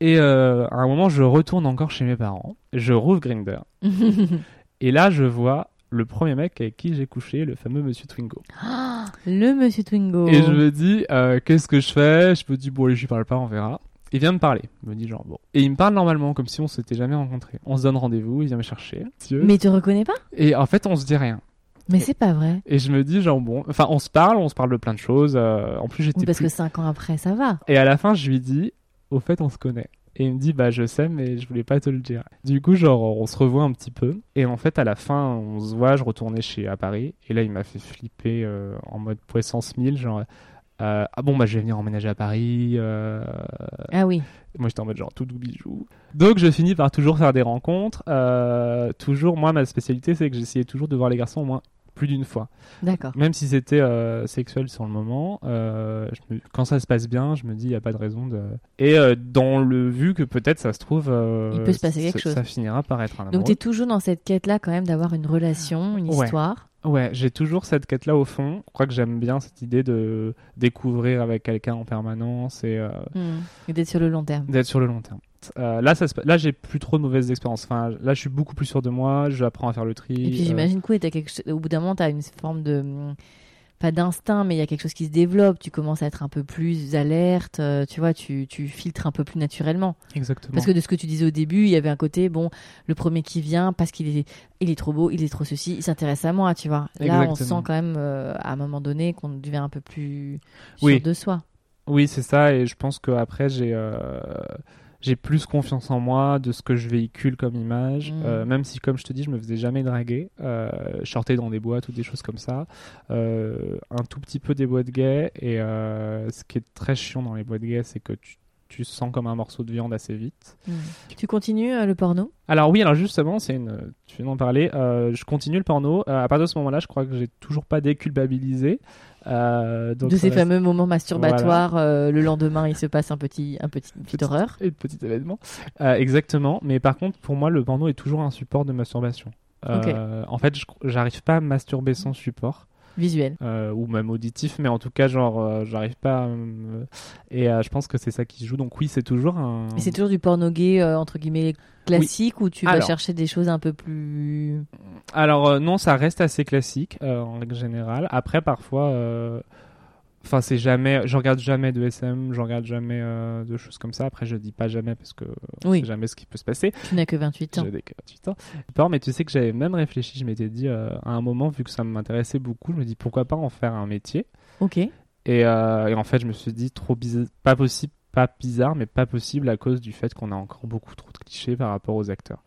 Et à un moment, je retourne encore chez mes parents. Je rouvre Grindr. Et là, je vois le premier mec avec qui j'ai couché, le fameux Monsieur Twingo. Ah, le Monsieur Twingo. Et je me dis, euh, qu'est-ce que je fais? Je me dis, bon, allez, je lui parle pas, on verra. Il vient me parler. Il me dit genre, bon. Et il me parle normalement, comme si on s'était jamais rencontrés. On se donne rendez-vous, il vient me chercher. Mais il te reconnaît pas? Et en fait, on se dit rien. Mais c'est pas vrai. Et je me dis, genre, bon. Enfin, on se parle, on se parle de plein de choses. euh, en plus, j'étais Oui, parce plus que cinq ans après, ça va. Et à la fin, je lui dis, au fait, on se connaît. Et il me dit, bah, je sais, mais je voulais pas te le dire. Du coup, genre, on se revoit un petit peu. Et en fait, à la fin, on se voit, je retournais chez, à Paris. Et là, il m'a fait flipper euh, en mode puissance 1000, genre, euh, ah bon, bah, je vais venir emménager à Paris. euh, Ah oui. Moi, j'étais en mode genre tout doux bijou. Donc, je finis par toujours faire des rencontres. Euh, toujours, moi, ma spécialité, c'est que j'essayais toujours de voir les garçons au moins plus d'une fois. D'accord. Même si c'était euh, sexuel sur le moment, euh, je me- quand ça se passe bien, je me dis il n'y a pas de raison de. Et euh, dans le vu que peut-être ça se trouve. Il peut se passer quelque ça- chose. Ça finira par être un Donc amoureux. t'es toujours dans cette quête-là quand même d'avoir une relation, une Ouais. histoire. Ouais, j'ai toujours cette quête-là au fond. Je crois que j'aime bien cette idée de découvrir avec quelqu'un en permanence et euh, Hmm. Et d'être sur le long terme. d'être sur le long terme. Euh, là, ça se... là, j'ai plus trop de mauvaises expériences. Enfin, là, je suis beaucoup plus sûr de moi. J'apprends à faire le tri. Et puis euh, j'imagine que oui, quelque au bout d'un moment, tu as une forme de. Pas d'instinct, mais il y a quelque chose qui se développe. Tu commences à être un peu plus alerte. euh, tu vois, tu, tu filtres un peu plus naturellement. Exactement. Parce que de ce que tu disais au début, il y avait un côté, bon, le premier qui vient, parce qu'il est, il est trop beau, il est trop ceci, il s'intéresse à moi, tu vois. Là, on sent quand même, euh, à un moment donné, qu'on devient un peu plus sûr Oui. de soi. Oui, c'est ça. Et je pense qu'après, j'ai. euh, j'ai plus confiance en moi de ce que je véhicule comme image, Mm. euh, même si, comme je te dis, je me faisais jamais draguer. Euh, je sortais dans des boîtes ou des choses comme ça. Euh, un tout petit peu des boîtes gays. Et euh, ce qui est très chiant dans les boîtes gays, c'est que tu, tu sens comme un morceau de viande assez vite. Mm. Tu continues euh, le porno? Alors oui, alors justement, c'est une. Tu viens d'en parler. euh, je continue le porno. Euh, à partir de ce moment-là, je crois que j'ai toujours pas déculpabilisé. Euh, donc De ces reste- fameux moments masturbatoires, euh, le lendemain il se passe un petit, un petit, une petite horreur. Et petit événement. Euh, exactement. Mais par contre, pour moi, le porno est toujours un support de masturbation. En fait, j'arrive pas à masturber sans support. Visuel. euh, ou même auditif, mais en tout cas, genre, euh, j'arrive pas. à me- Et euh, je pense que c'est ça qui se joue. Donc, oui, c'est toujours un. C'est toujours du porno gay, entre guillemets, classique, ou tu vas Alors. chercher des choses un peu plus. Alors, non, ça reste assez classique en règle générale. Après, parfois. Euh, Enfin, c'est jamais. Je regarde jamais de SM, je regarde jamais euh, de choses comme ça. Après, je dis pas jamais parce que on Oui. sait jamais ce qui peut se passer. Tu n'as que 28 ans. J'avais que 28 ans. Mais tu sais que j'avais même réfléchi. Je m'étais dit euh, à un moment, vu que ça m'intéressait beaucoup, je me dis pourquoi pas en faire un métier? Ok. Et, euh, et en fait, je me suis dit trop bizarre, pas possible, pas bizarre, mais pas possible à cause du fait qu'on a encore beaucoup trop de clichés par rapport aux acteurs.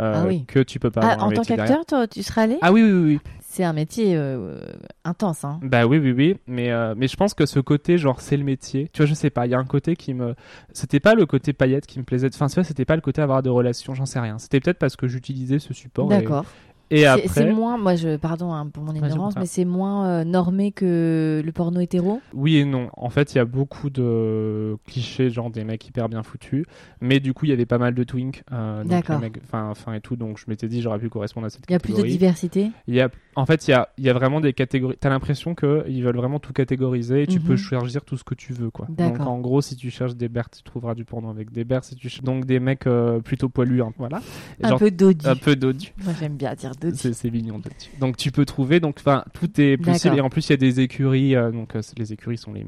Euh, Ah oui. Que tu peux pas. Ah, avoir en tant qu'acteur, toi, tu serais allé? Ah oui, oui, oui. C'est un métier euh, intense, hein. Bah oui, oui, oui. Mais, euh, mais je pense que ce côté, genre, c'est le métier. Tu vois, je sais pas. Il y a un côté qui me. C'était pas le côté paillette qui me plaisait. Enfin, tu vois, c'était pas le côté avoir de relations, j'en sais rien. C'était peut-être parce que j'utilisais ce support. D'accord. Et, C'est- après. C'est moins, moi, je, pardon hein, pour mon ignorance, mais c'est moins euh, normé que le porno hétéro? Oui et non. En fait, il y a beaucoup de clichés, genre des mecs hyper bien foutus. Mais du coup, il y avait pas mal de twinks. euh, D'accord. Enfin, et tout. Donc je m'étais dit, j'aurais pu correspondre à cette Il y a plus de catégorie. diversité? Y a, en fait, il y a, y a vraiment des catégories. T'as l'impression qu'ils veulent vraiment tout catégoriser et tu Mhm. peux choisir tout ce que tu veux, quoi. Donc en gros, si tu cherches des bers, tu trouveras du porno avec des bers. Si tu donc des mecs euh, plutôt poilus, hein, voilà. Et Un genre, peu dodu. un peu dodus. Moi, j'aime bien dire C'est mignon de Donc tu peux trouver, donc enfin tout est possible et en plus il y a des écuries, euh, donc euh, les écuries sont les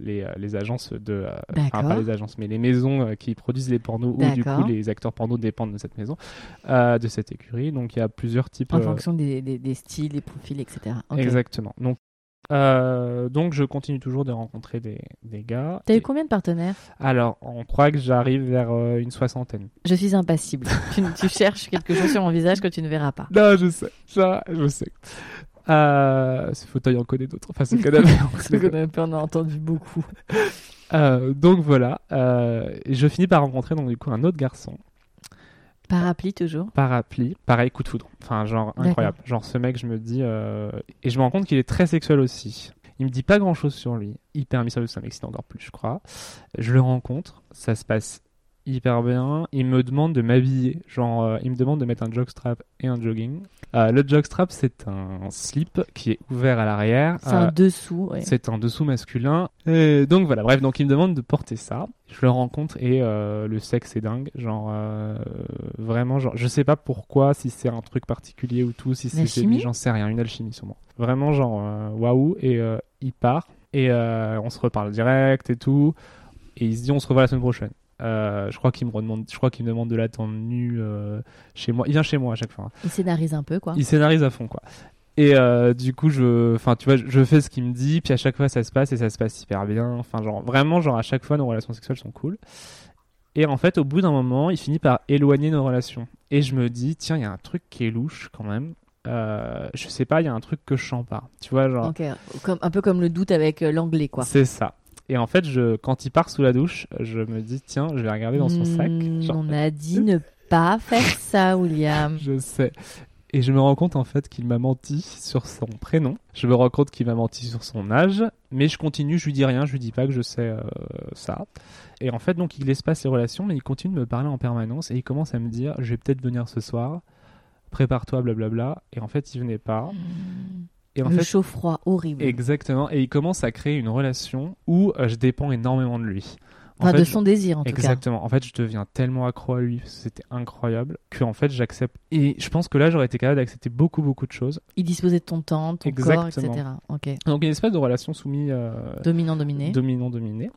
les, euh, les agences de, enfin pas les agences mais les maisons qui produisent les pornos où du coup les acteurs pornos dépendent de cette maison, de cette écurie. Donc il y a plusieurs types. En fonction des, des, des styles, des profils, etc. Exactement. Donc euh, donc je continue toujours de rencontrer des, des gars. T'as eu Et- combien de partenaires? Alors on croit que j'arrive vers euh, une soixantaine. Je suis impassible. tu, tu cherches quelque chose sur mon visage que tu ne verras pas. Non, je sais, ça, je sais. Euh, ce fauteuil en connaît d'autres. Enfin, ce canapé qu'on a- on a entendu beaucoup. Euh, donc voilà, je finis par rencontrer donc du coup un autre garçon, Parapluie toujours. parapluie, pareil coup de foudre, enfin genre incroyable, genre ce mec je me dis euh, et je me rends compte qu'il est très sexuel aussi. Il me dit pas grand chose sur lui, hyper mystérieux, ça m'excite encore plus je crois. Je le rencontre, ça se passe hyper bien. Il me demande de m'habiller, genre euh, il me demande de mettre un jockstrap et un jogging. Euh, le jockstrap c'est un slip qui est ouvert à l'arrière. C'est Euh, un dessous. ouais. c'est un dessous masculin. Et donc voilà, bref, donc il me demande de porter ça. Je le rencontre et euh, le sexe est dingue. Genre, euh, vraiment, genre, je sais pas pourquoi, si c'est un truc particulier ou tout, si c'est j'en sais rien, une alchimie sûrement. Vraiment, genre, euh, waouh. Et euh, il part et euh, on se reparle direct et tout. Et il se dit, on se revoit la semaine prochaine. Euh, je crois qu'il me demande, je crois qu'il me demande de l'attendre nu euh, chez moi. Il vient chez moi à chaque fois. hein. Il scénarise un peu, quoi. Il scénarise à fond, quoi. Et euh, du coup, je, enfin, tu vois, je- fais ce qu'il me dit, puis à chaque fois, ça se passe et ça se passe hyper bien. Enfin, genre, vraiment, genre, à chaque fois, nos relations sexuelles sont cool. Et en fait, au bout d'un moment, il finit par éloigner nos relations. Et je me dis, tiens, il y a un truc qui est louche quand même. Euh, je sais pas, il y a un truc que je sens pas. Tu vois, genre, Ok, comme, un peu comme le doute avec euh, l'anglais, quoi. c'est ça. Et en fait, je, quand il part sous la douche, je me dis, tiens, je vais regarder dans son sac. Hmm, Genre, On a dit ne pas faire ça, William. Je sais. Et je me rends compte en fait qu'il m'a menti sur son prénom. Je me rends compte qu'il m'a menti sur son âge. Mais je continue, je lui dis rien, je lui dis pas que je sais euh, ça. Et en fait, donc il laisse pas ses relations, mais il continue de me parler en permanence. Et il commence à me dire Je vais peut-être venir ce soir, prépare-toi, blablabla. Et en fait, il venait pas. Et en le fait, chaud-froid, horrible. exactement. Et il commence à créer une relation où euh, je dépends énormément de lui. En Enfin, fait, de je- son désir, en tout Exactement. En fait, je deviens tellement accro à lui, c'était incroyable, que en fait, j'accepte. Et je pense que là, j'aurais été capable d'accepter beaucoup, beaucoup de choses. cas. Il disposait de ton temps, ton Exactement. corps, etc. Ok. Donc, une espèce de relation soumise, euh, Dominant-dominé. dominant-dominé.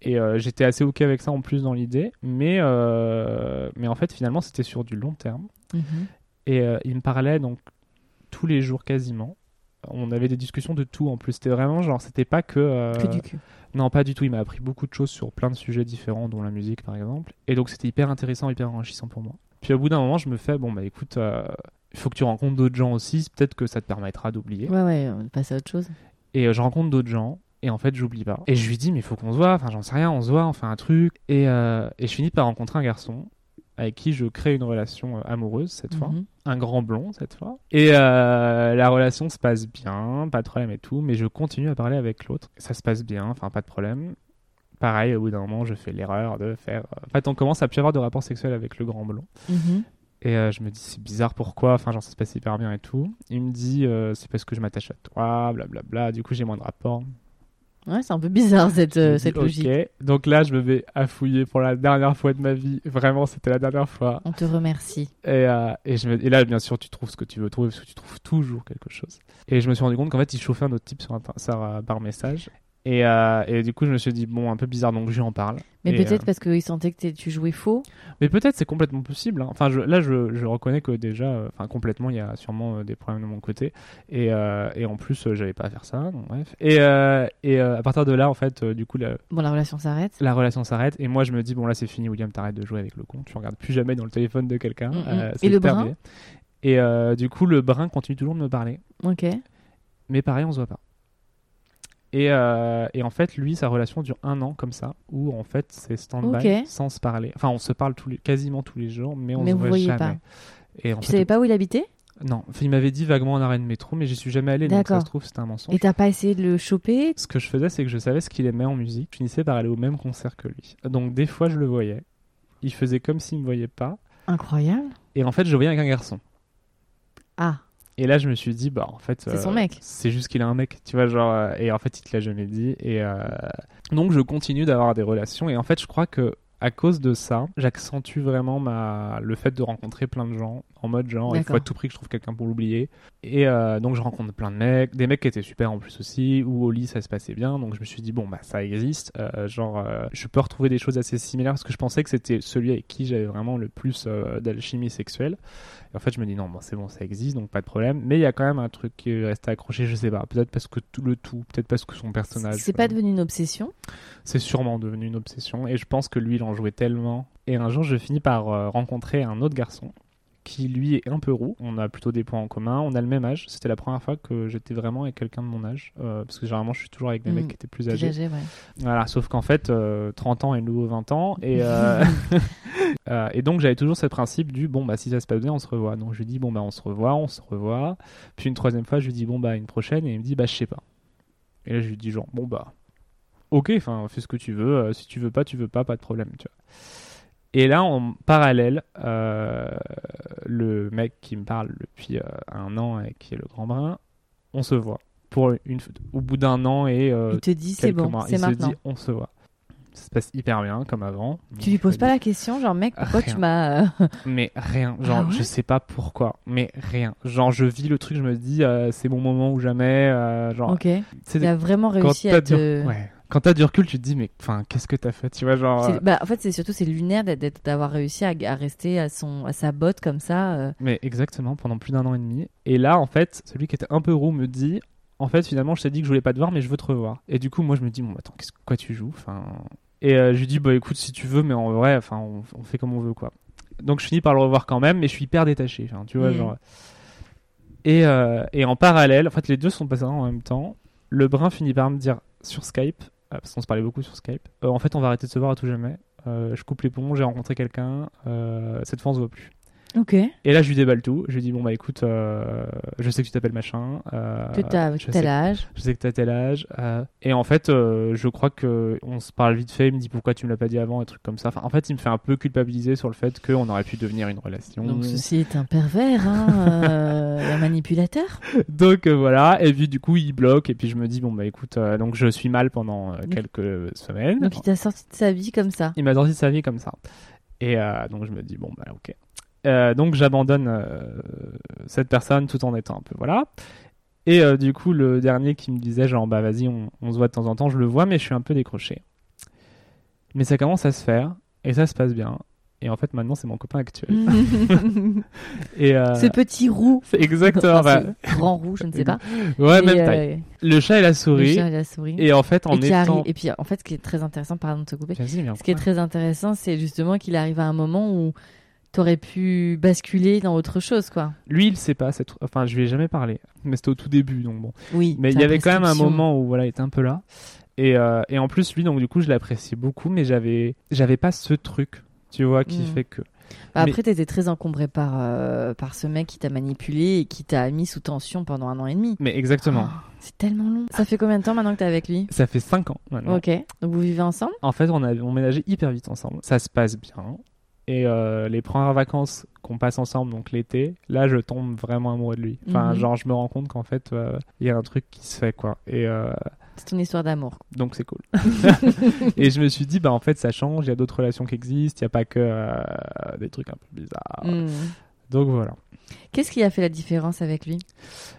Et euh, j'étais assez ok avec ça en plus dans l'idée, mais euh, mais en fait, finalement, c'était sur du long terme. Mhm. Et il me parlait donc tous les jours quasiment. On avait des discussions de tout en plus. C'était vraiment genre, c'était pas que. euh, Que du cul. Non, pas du tout. Il m'a appris beaucoup de choses sur plein de sujets différents, dont la musique par exemple. Et donc c'était hyper intéressant, hyper enrichissant pour moi. Puis au bout d'un moment, je me fais bon bah écoute, euh, il faut que tu rencontres d'autres gens aussi. Peut-être que ça te permettra d'oublier. Ouais, ouais, on passe à autre chose. Et euh, je rencontre d'autres gens. Et en fait, j'oublie pas. Et je lui dis, mais il faut qu'on se voit. Enfin, j'en sais rien, on se voit, on fait un truc. Et, euh, et je finis par rencontrer un garçon avec qui je crée une relation euh, amoureuse cette fois. Mhm. Un grand blond cette fois. Et euh, la relation se passe bien, pas de problème et tout. Mais je continue à parler avec l'autre. Ça se passe bien, enfin, pas de problème. Pareil, au bout d'un moment, je fais l'erreur de faire. euh, En fait, on commence à plus avoir de rapports sexuels avec le grand blond. Mhm. Et euh, je me dis, c'est bizarre, pourquoi? Enfin, genre, ça se passe hyper bien et tout. Il me dit, euh, c'est parce que je m'attache à toi, blablabla. Du coup, j'ai moins de rapports. Ouais, c'est un peu bizarre cette, euh, cette logique. Donc là, je me vais affouiller pour la dernière fois de ma vie. Vraiment, c'était la dernière fois. On te remercie. Et, euh, et, je me... et là, bien sûr, tu trouves ce que tu veux trouver parce que tu trouves toujours quelque chose. Et je me suis rendu compte qu'en fait, il chauffait un autre type sur Inter- sur, euh, par message. Et, euh, et du coup, je me suis dit, bon, un peu bizarre, donc je lui en parle. Mais peut-être euh, parce qu'il sentait que tu jouais faux. Mais peut-être c'est complètement possible. hein. Enfin, je, là, je, je reconnais que déjà, euh, enfin, complètement, il y a sûrement des problèmes de mon côté. Et, et en plus, j'avais pas à faire ça. Donc, bref. Et, et à partir de là, en fait, du coup, la, Bon, la relation s'arrête. la relation s'arrête. Et moi, je me dis, bon, là, c'est fini, William, t'arrêtes de jouer avec le con. Tu regardes plus jamais dans le téléphone de quelqu'un. Mm, Et le terminé. Et du coup, le brun continue toujours de me parler. Ok. Mais pareil, on se voit pas. Et, euh, et en fait, lui, sa relation dure un an comme ça, où en fait, c'est stand-by, sans se parler. Enfin, on se parle tous les, quasiment tous les jours, mais on Mais se voit jamais. pas. Et en Tu fait, savais pas où il habitait? Non, enfin, il m'avait dit vaguement en arrêt de métro, mais j'y suis jamais allé, donc ça se trouve, c'était un mensonge. Et t'as pas essayé de le choper? Ce que je faisais, c'est que je savais ce qu'il aimait en musique. Je finissais par aller au même concert que lui. Donc, des fois, je le voyais. Il faisait comme s'il me voyait pas. Incroyable. Et en fait, je voyais avec un garçon. Ah, Et là, je me suis dit, bah, en fait. C'est son mec. C'est juste qu'il a un mec, tu vois, genre. euh, et en fait, il te l'a jamais dit. Et euh, donc, je continue d'avoir des relations. Et en fait, je crois que. À cause de ça, j'accentue vraiment ma... le fait de rencontrer plein de gens en mode genre il faut à tout prix que je trouve quelqu'un pour l'oublier. Et euh, donc je rencontre plein de mecs, des mecs qui étaient super en plus aussi, où au lit ça se passait bien. Donc je me suis dit bon bah ça existe, euh, genre euh, je peux retrouver des choses assez similaires parce que je pensais que c'était celui avec qui j'avais vraiment le plus euh, d'alchimie sexuelle. Et en fait je me dis non bon c'est bon ça existe donc pas de problème. Mais il y a quand même un truc qui reste accroché, je sais pas, peut-être parce que tout le tout, peut-être parce que son personnage. c'est pas devenu une obsession? C'est sûrement devenu une obsession et je pense que lui il en jouait tellement. Et un jour je finis par rencontrer un autre garçon qui lui est un peu roux. On a plutôt des points en commun, on a le même âge. C'était la première fois que j'étais vraiment avec quelqu'un de mon âge euh, parce que généralement je suis toujours avec des Mm. mecs qui étaient plus Plus âgés. âgé, ouais. Voilà, sauf qu'en fait euh, 30 ans est nouveau 20 ans et et donc j'avais toujours ce principe du bon bah si ça se passe bien on se revoit. Donc je lui dis bon bah on se revoit, on se revoit. Puis une troisième fois je lui dis bon bah une prochaine et il me dit bah je sais pas. Et là je lui dis genre bon bah ok, enfin fais ce que tu veux, euh, si tu veux pas, tu veux pas, pas de problème, tu vois. Et là, en parallèle, euh, le mec qui me parle depuis euh, un an et qui est le grand brun, on se voit pour une au bout d'un an et euh, Il te dit c'est bon, c'est Il maintenant. se dit on se voit. Ça se passe hyper bien comme avant. Tu lui poses pas dis- la question, genre mec, pourquoi Rien. tu m'as. Mais rien, genre Ah ouais je sais pas pourquoi, mais rien. Genre je vis le truc, je me dis c'est mon moment ou jamais. genre Ok. Il a vraiment réussi à te. ouais. Quand t'as du recul, tu te dis mais enfin qu'est-ce que t'as fait, tu vois genre. Euh, bah, en fait, c'est surtout c'est lunaire d'avoir réussi à, à rester à son à sa botte comme ça. euh. Mais exactement, pendant plus d'un an et demi. Et là, en fait, celui qui était un peu roux me dit En fait, finalement, je t'ai dit que je voulais pas te voir, mais je veux te revoir. Et du coup, moi, je me dis Bon, attends, qu'est-ce- quoi tu joues enfin... Et euh, je lui dis Bah écoute, si tu veux, mais en vrai, enfin, on, on fait comme on veut, quoi. Donc, je finis par le revoir quand même, mais je suis hyper détaché, tu vois, Mhm. genre. Et, et en parallèle, en fait, les deux sont passés en même temps. Le brun finit par me dire sur Skype, parce qu'on se parlait beaucoup sur Skype, euh, en fait, on va arrêter de se voir à tout jamais. Euh, je coupe les ponts, j'ai rencontré quelqu'un, euh, cette fois on se voit plus. Ok. Et là, je lui déballe tout. Je lui dis Bon, bah écoute, euh, je sais que tu t'appelles machin. euh, Que t'as tel âge. Je sais que t'as tel âge. euh, et en fait, je crois que on se parle vite fait. Il me dit Pourquoi tu me l'as pas dit avant, un truc comme ça. Enfin, en fait, il me fait un peu culpabiliser sur le fait qu'on aurait pu devenir une relation. Donc ceci est un pervers, hein, manipulateur. Donc euh, voilà. Et puis, du coup, il bloque. Et puis, je me dis Bon, bah écoute, euh, donc je suis mal pendant euh, quelques semaines. Donc il t'a sorti de sa vie comme ça. Il m'a sorti de sa vie comme ça. Et donc je me dis, bon, bah ok. Donc j'abandonne cette personne tout en étant un peu, voilà. Et du coup, le dernier qui me disait, genre, bah vas-y, on, on se voit de temps en temps, je le vois, mais je suis un peu décroché. Mais ça commence à se faire, et ça se passe bien. Et en fait, maintenant, c'est mon copain actuel. et euh, Ce petit roux. exactement. Enfin, bah, ce grand roux, je ne sais pas. ouais, Et, même euh, taille. Le chat et la le souris. chat et la souris. Et en fait, en Et étant. arrive- et puis en fait, ce qui est très intéressant, pardon de te couper, ce qui est très intéressant, c'est justement qu'il arrive à un moment où t'aurais pu basculer dans autre chose, quoi. Lui, il sait pas. Cette... Enfin, je lui ai jamais parlé. Mais c'était au tout début, donc bon. Oui. Mais il y avait quand même un moment où voilà, il était un peu là. Et, euh, et en plus, lui, donc du coup, je l'appréciais beaucoup, mais j'avais, j'avais pas ce truc, tu vois, qui Mm. fait que. Bah, après, t'étais très encombré par, euh, par ce mec qui t'a manipulé et qui t'a mis sous tension pendant un an et demi. Mais exactement. Oh, c'est tellement long. Ça fait combien de temps maintenant que t'es avec lui? Ça fait 5 ans maintenant. Ok. Donc vous vivez ensemble? En fait, on a on ménageait hyper vite ensemble. Ça se passe bien. Et euh, les premières vacances qu'on passe ensemble, donc l'été, là, je tombe vraiment amoureux de lui. Enfin, Mhm. genre, je me rends compte qu'en fait, euh, il y a un truc qui se fait, quoi. Et C'est ton histoire d'amour. donc, c'est cool. et je me suis dit, bah, en fait, ça change. Il y a d'autres relations qui existent. Il n'y a pas que euh, des trucs un peu bizarres. Hmm. Donc, voilà. Qu'est-ce qui a fait la différence avec lui?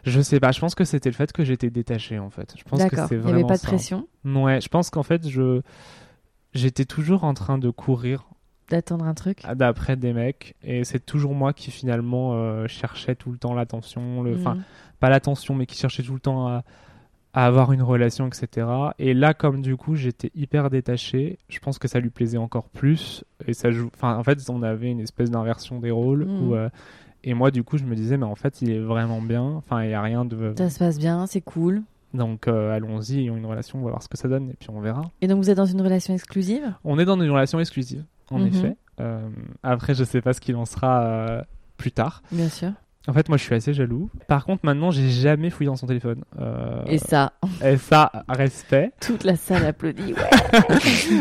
Je sais pas. Je pense que c'était le fait que j'étais détaché, en fait. Je pense que c'est Il n'y vraiment avait pas de ça. pression? Ouais, je pense qu'en fait, je j'étais toujours en train de courir d'attendre un truc? d'après des mecs et c'est toujours moi qui finalement euh, cherchais tout le temps l'attention le enfin Hmm. pas l'attention mais qui cherchait tout le temps à, à avoir une relation etc et là comme du coup j'étais hyper détaché je pense que ça lui plaisait encore plus et ça joue enfin en fait on avait une espèce d'inversion des rôles où, euh, et moi du coup je me disais mais en fait il est vraiment bien enfin il y a rien de Ça se passe bien, c'est cool. donc euh, allons-y ayons une relation on va voir ce que ça donne et puis on verra Et donc vous êtes dans une relation exclusive? On est dans une relation exclusive, en Mhm. effet. Euh, après, je sais pas ce qu'il en sera euh, plus tard. Bien sûr. En fait, moi, je suis assez jaloux. Par contre, maintenant, j'ai jamais fouillé dans son téléphone. Euh, Et ça, et ça, respect, toute la salle applaudit. Ouais.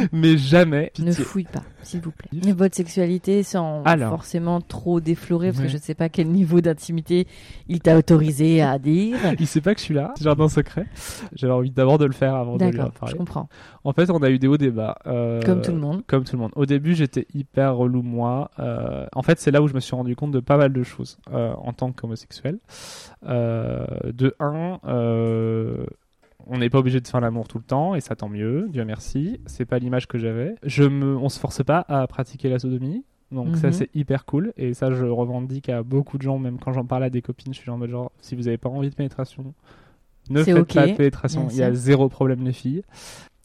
mais jamais. ne fouille pas, s'il vous plaît. Et votre sexualité, sans Alors. forcément trop déflorer, parce Ouais. que je ne sais pas quel niveau d'intimité il t'a autorisé à dire. Il sait pas que je suis là, jardin secret. J'avais envie d'abord de le faire avant de lui en D'accord, je parler. comprends. En fait, on a eu des hauts débats. euh, Comme tout le monde. Comme tout le monde. Au début, j'étais hyper relou, moi. Euh, en fait, c'est là où je me suis rendu compte de pas mal de choses euh, en tant qu'homosexuel. De un, on n'est pas obligé de faire l'amour tout le temps, et ça tant mieux, Dieu merci. C'est pas l'image que j'avais. Je me, on se force pas à pratiquer la sodomie. Donc ça Mhm. c'est hyper cool et ça je revendique à beaucoup de gens même quand j'en parle à des copines je suis en mode genre si vous avez pas envie de pénétration ne faites pas de pénétration il y a zéro problème les filles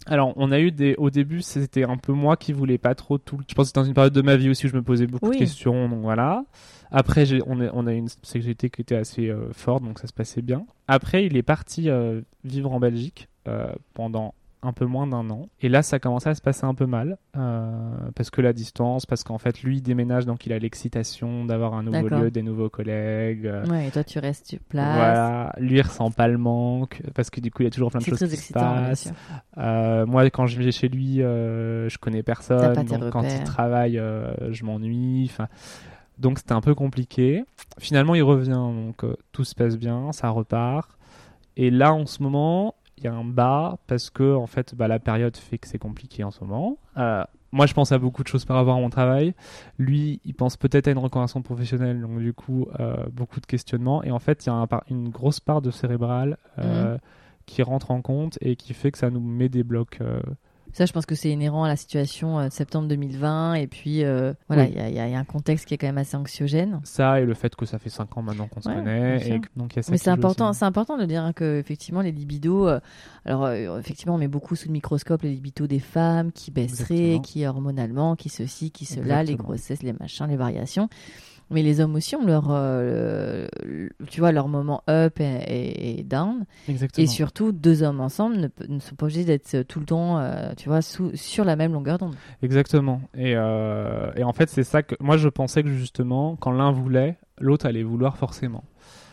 alors, on a eu des. Au début, c'était un peu moi qui voulais pas trop tout. Je pense que c'était dans une période de ma vie aussi où je me posais beaucoup Oui. de questions, donc voilà. Après, j'ai- on, a, on a une sexualité qui était assez euh, forte, donc ça se passait bien. Après, il est parti euh, vivre en Belgique euh, pendant un peu moins d'un an. Et là, ça commençait à se passer un peu mal. euh, parce que la distance, parce qu'en fait, lui, il déménage, donc il a l'excitation d'avoir un nouveau lieu, des nouveaux collègues. euh, Ouais, et toi tu restes sur place. Voilà, lui il ressent pas le manque parce que du coup il y a toujours plein de choses très qui se bien passent. sûr. Euh, moi, quand je vais chez lui, euh, je connais personne. quand il travaille, je m'ennuie. Enfin, donc c'était un peu compliqué. Finalement, il revient, donc tout se passe bien, ça repart. Et là, en ce moment, il y a un bas parce que en fait, bah, la période fait que c'est compliqué en ce moment. Euh, moi, je pense à beaucoup de choses par rapport à mon travail. Lui, il pense peut-être à une reconversion professionnelle, donc du coup, euh, beaucoup de questionnements. Et en fait, il y a un une grosse part de cérébral euh, qui rentre en compte et qui fait que ça nous met des blocs. Ça, je pense que c'est inhérent à la situation euh, de septembre 2020. Et puis, euh, voilà, Oui. il y, a- y y un contexte qui est quand même assez anxiogène. ça et le fait que ça fait 5 ans maintenant qu'on se Ouais, connaît. Et que- donc y a ça Mais c'est important, c'est important de dire hein, que effectivement les libidos, euh, alors euh, effectivement on met beaucoup sous le microscope les libidos des femmes qui baisseraient, Exactement. qui hormonalement, qui ceci, qui cela, les grossesses, les machins, les variations. Mais les hommes aussi ont leur, euh, tu vois, leur moment up et, et- et down. Exactement. Et surtout, deux hommes ensemble ne, sont pas obligés d'être tout le temps, euh, tu vois, sous, sur la même longueur d'onde. Exactement. Et, euh, et en fait, c'est ça que moi je pensais que justement, quand l'un voulait, l'autre allait vouloir forcément.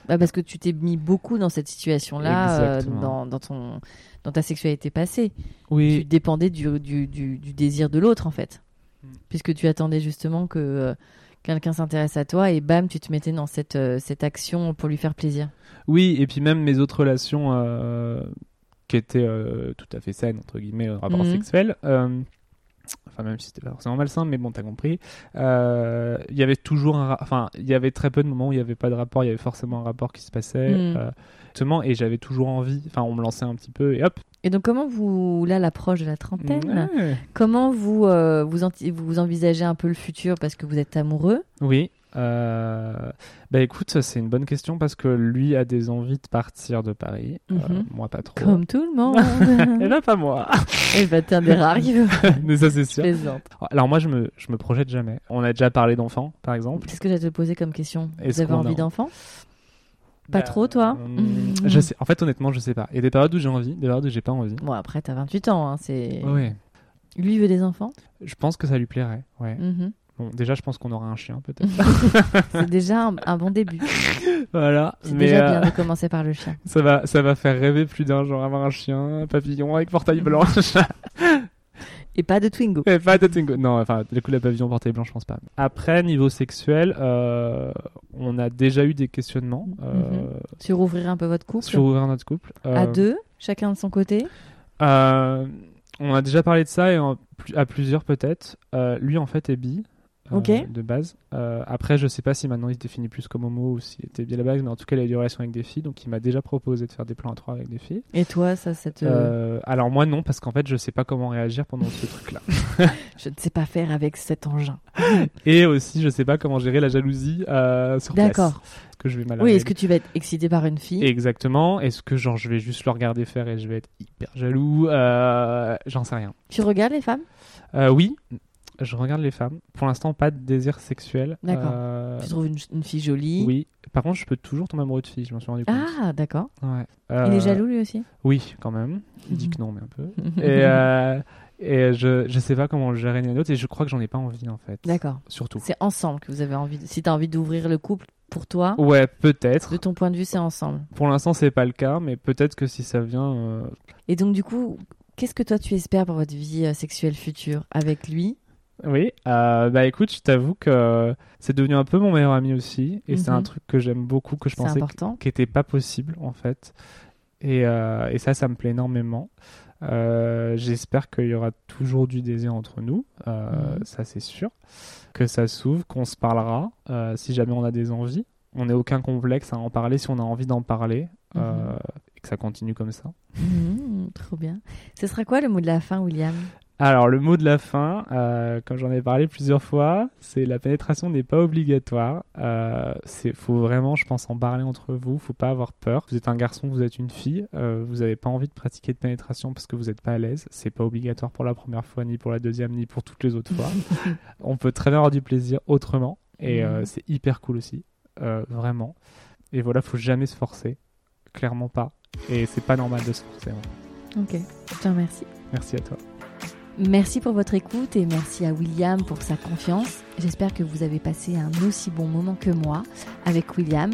Bah, parce que tu t'es mis beaucoup dans cette situation-là, euh, dans, dans, ton, dans ta sexualité passée. tu Oui, dépendais du, du, du, du désir de l'autre en fait. Mm. Puisque tu attendais justement que euh, quelqu'un s'intéresse à toi et bam, tu te mettais dans cette, euh, cette action pour lui faire plaisir. oui. Et puis même mes autres relations euh, qui étaient euh, tout à fait saines entre guillemets, rapport Mhm. sexuel. euh, Enfin, même si c'était pas forcément malsain, mais bon, t'as compris. Il y avait toujours un. Enfin, il y avait très peu de moments où il n'y avait pas de rapport. Il y avait forcément un rapport qui se passait. Justement, et j'avais toujours envie. Enfin, on me lançait un petit peu et hop, Et donc, comment vous, là, l'approche de la trentaine, Ouais. comment vous, euh, vous, vous envisagez un peu le futur parce que vous êtes amoureux? Oui. Euh... Bah écoute, c'est une bonne question parce que lui a des envies de partir de Paris. Euh, Mhm. moi, pas trop. Comme tout le Et monde. là, pas moi. Et bah, t'es un des rares qui veut. Mais ça, c'est sûr. plaisante. Alors moi, je me, je me projette jamais. On a déjà parlé d'enfants, par exemple. Qu'est-ce que j'allais te poser comme question? Vous avez envie d'enfants? Pas trop, toi Hum, Je sais. En fait, honnêtement, je sais pas. Il y a des périodes où j'ai envie, des périodes où j'ai pas envie. Bon, après, t'as 28 ans. Hein, c'est... Ouais. Lui veut des enfants Je pense que ça lui plairait. Ouais. Mhm. Bon, déjà, je pense qu'on aura un chien, peut-être. C'est déjà un, un bon début. voilà. C'est Mais déjà euh, bien de commencer par le chien. ça va, ça va faire rêver plus d'un, genre avoir un chien, un papillon avec portail blanc. Et pas de Twingo. Et pas de Twingo. Non, enfin, le coup de la pavillon portail blanc, je pense pas. Après, niveau sexuel, euh, on a déjà eu des questionnements euh, Mhm. Sur ouvrir un peu votre couple sur ouvrir notre couple. À Euh, deux, chacun de son côté euh, on a déjà parlé de ça et en- à plusieurs peut-être. Euh, lui, en fait, est bi. Euh, de base. Euh, après, je sais pas si maintenant il se définit plus comme homo ou s'il était bi à la base, mais en tout cas, il a eu des relations avec des filles, donc il m'a déjà proposé de faire des plans à trois avec des filles. Et toi, ça, ça te... Euh, alors moi non, parce qu'en fait, je sais pas comment réagir pendant ce truc-là. Je ne sais pas faire avec cet engin. Et aussi, je sais pas comment gérer la jalousie sur place. D'accord. Est-ce que je vais mal Oui, est-ce que tu vas être excité par une fille? Exactement. Est-ce que genre je vais juste le regarder faire et je vais être hyper jaloux? Euh, J'en sais rien. Tu regardes les femmes? Euh, oui, je regarde les femmes. Pour l'instant, pas de désir sexuel. D'accord. Euh, Tu trouves une, une fille jolie? Oui. Par contre, je peux toujours tomber amoureux de filles. Je m'en suis rendu compte. Ah, d'accord. Ouais. Il Euh, est jaloux lui aussi? Oui, quand même. Il dit que non, mais un peu. et euh, et je je sais pas comment le gérer l'un l'autre et je crois que j'en ai pas envie en fait. D'accord. Surtout. C'est ensemble que vous avez envie. De... Si tu as envie d'ouvrir le couple pour toi, Ouais, peut-être. de ton point de vue, c'est ensemble. Pour l'instant, c'est pas le cas, mais peut-être que si ça vient, euh, Et donc, du coup, qu'est-ce que toi tu espères pour votre vie euh, sexuelle future avec lui? Oui, euh, bah écoute, je t'avoue que c'est devenu un peu mon meilleur ami aussi, et c'est Mhm. un truc que j'aime beaucoup, que je pensais qui était pas possible en fait, et, euh, et ça, ça me plaît énormément. Euh, J'espère qu'il y aura toujours du désir entre nous, Mhm. ça c'est sûr, que ça s'ouvre, qu'on se parlera, si jamais on a des envies. On n'a aucun complexe à en parler si on a envie d'en parler, Mhm. et que ça continue comme ça. Mhm, trop bien. Ce sera quoi le mot de la fin, William? Alors, le mot de la fin, euh, comme j'en ai parlé plusieurs fois, c'est la pénétration n'est pas obligatoire. Euh, c'est faut vraiment, je pense, en parler entre vous. Faut pas avoir peur. Vous êtes un garçon, vous êtes une fille. euh, vous n'avez pas envie de pratiquer de pénétration parce que vous n'êtes pas à l'aise. C'est pas obligatoire pour la première fois, ni pour la deuxième, ni pour toutes les autres fois. On peut très bien avoir du plaisir autrement, et euh, Mhm. c'est hyper cool aussi, euh, vraiment. Et voilà, faut jamais se forcer, clairement pas. Et c'est pas normal de se forcer. hein. Ok, je te remercie. Merci à toi. Merci pour votre écoute et merci à William pour sa confiance. J'espère que vous avez passé un aussi bon moment que moi avec William.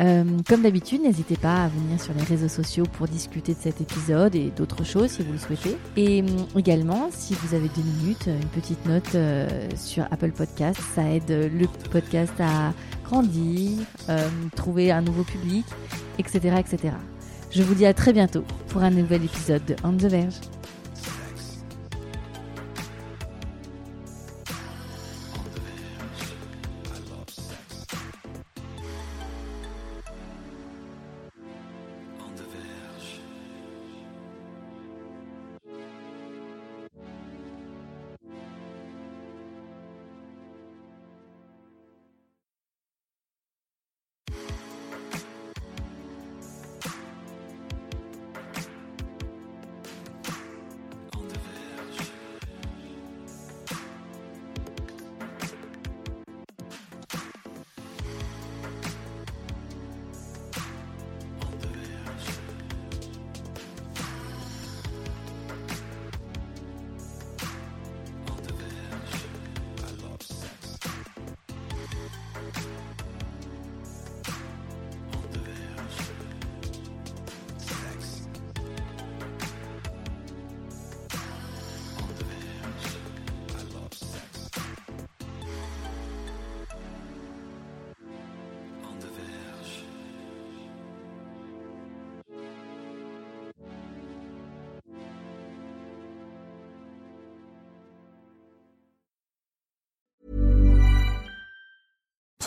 Euh, comme d'habitude, n'hésitez pas à venir sur les réseaux sociaux pour discuter de cet épisode et d'autres choses si vous le souhaitez. Et hum, également, si vous avez deux minutes, une petite note euh, sur Apple Podcast, ça aide le podcast à grandir, euh, trouver un nouveau public, etc., etc. Je vous dis à très bientôt pour un nouvel épisode de On the Verge.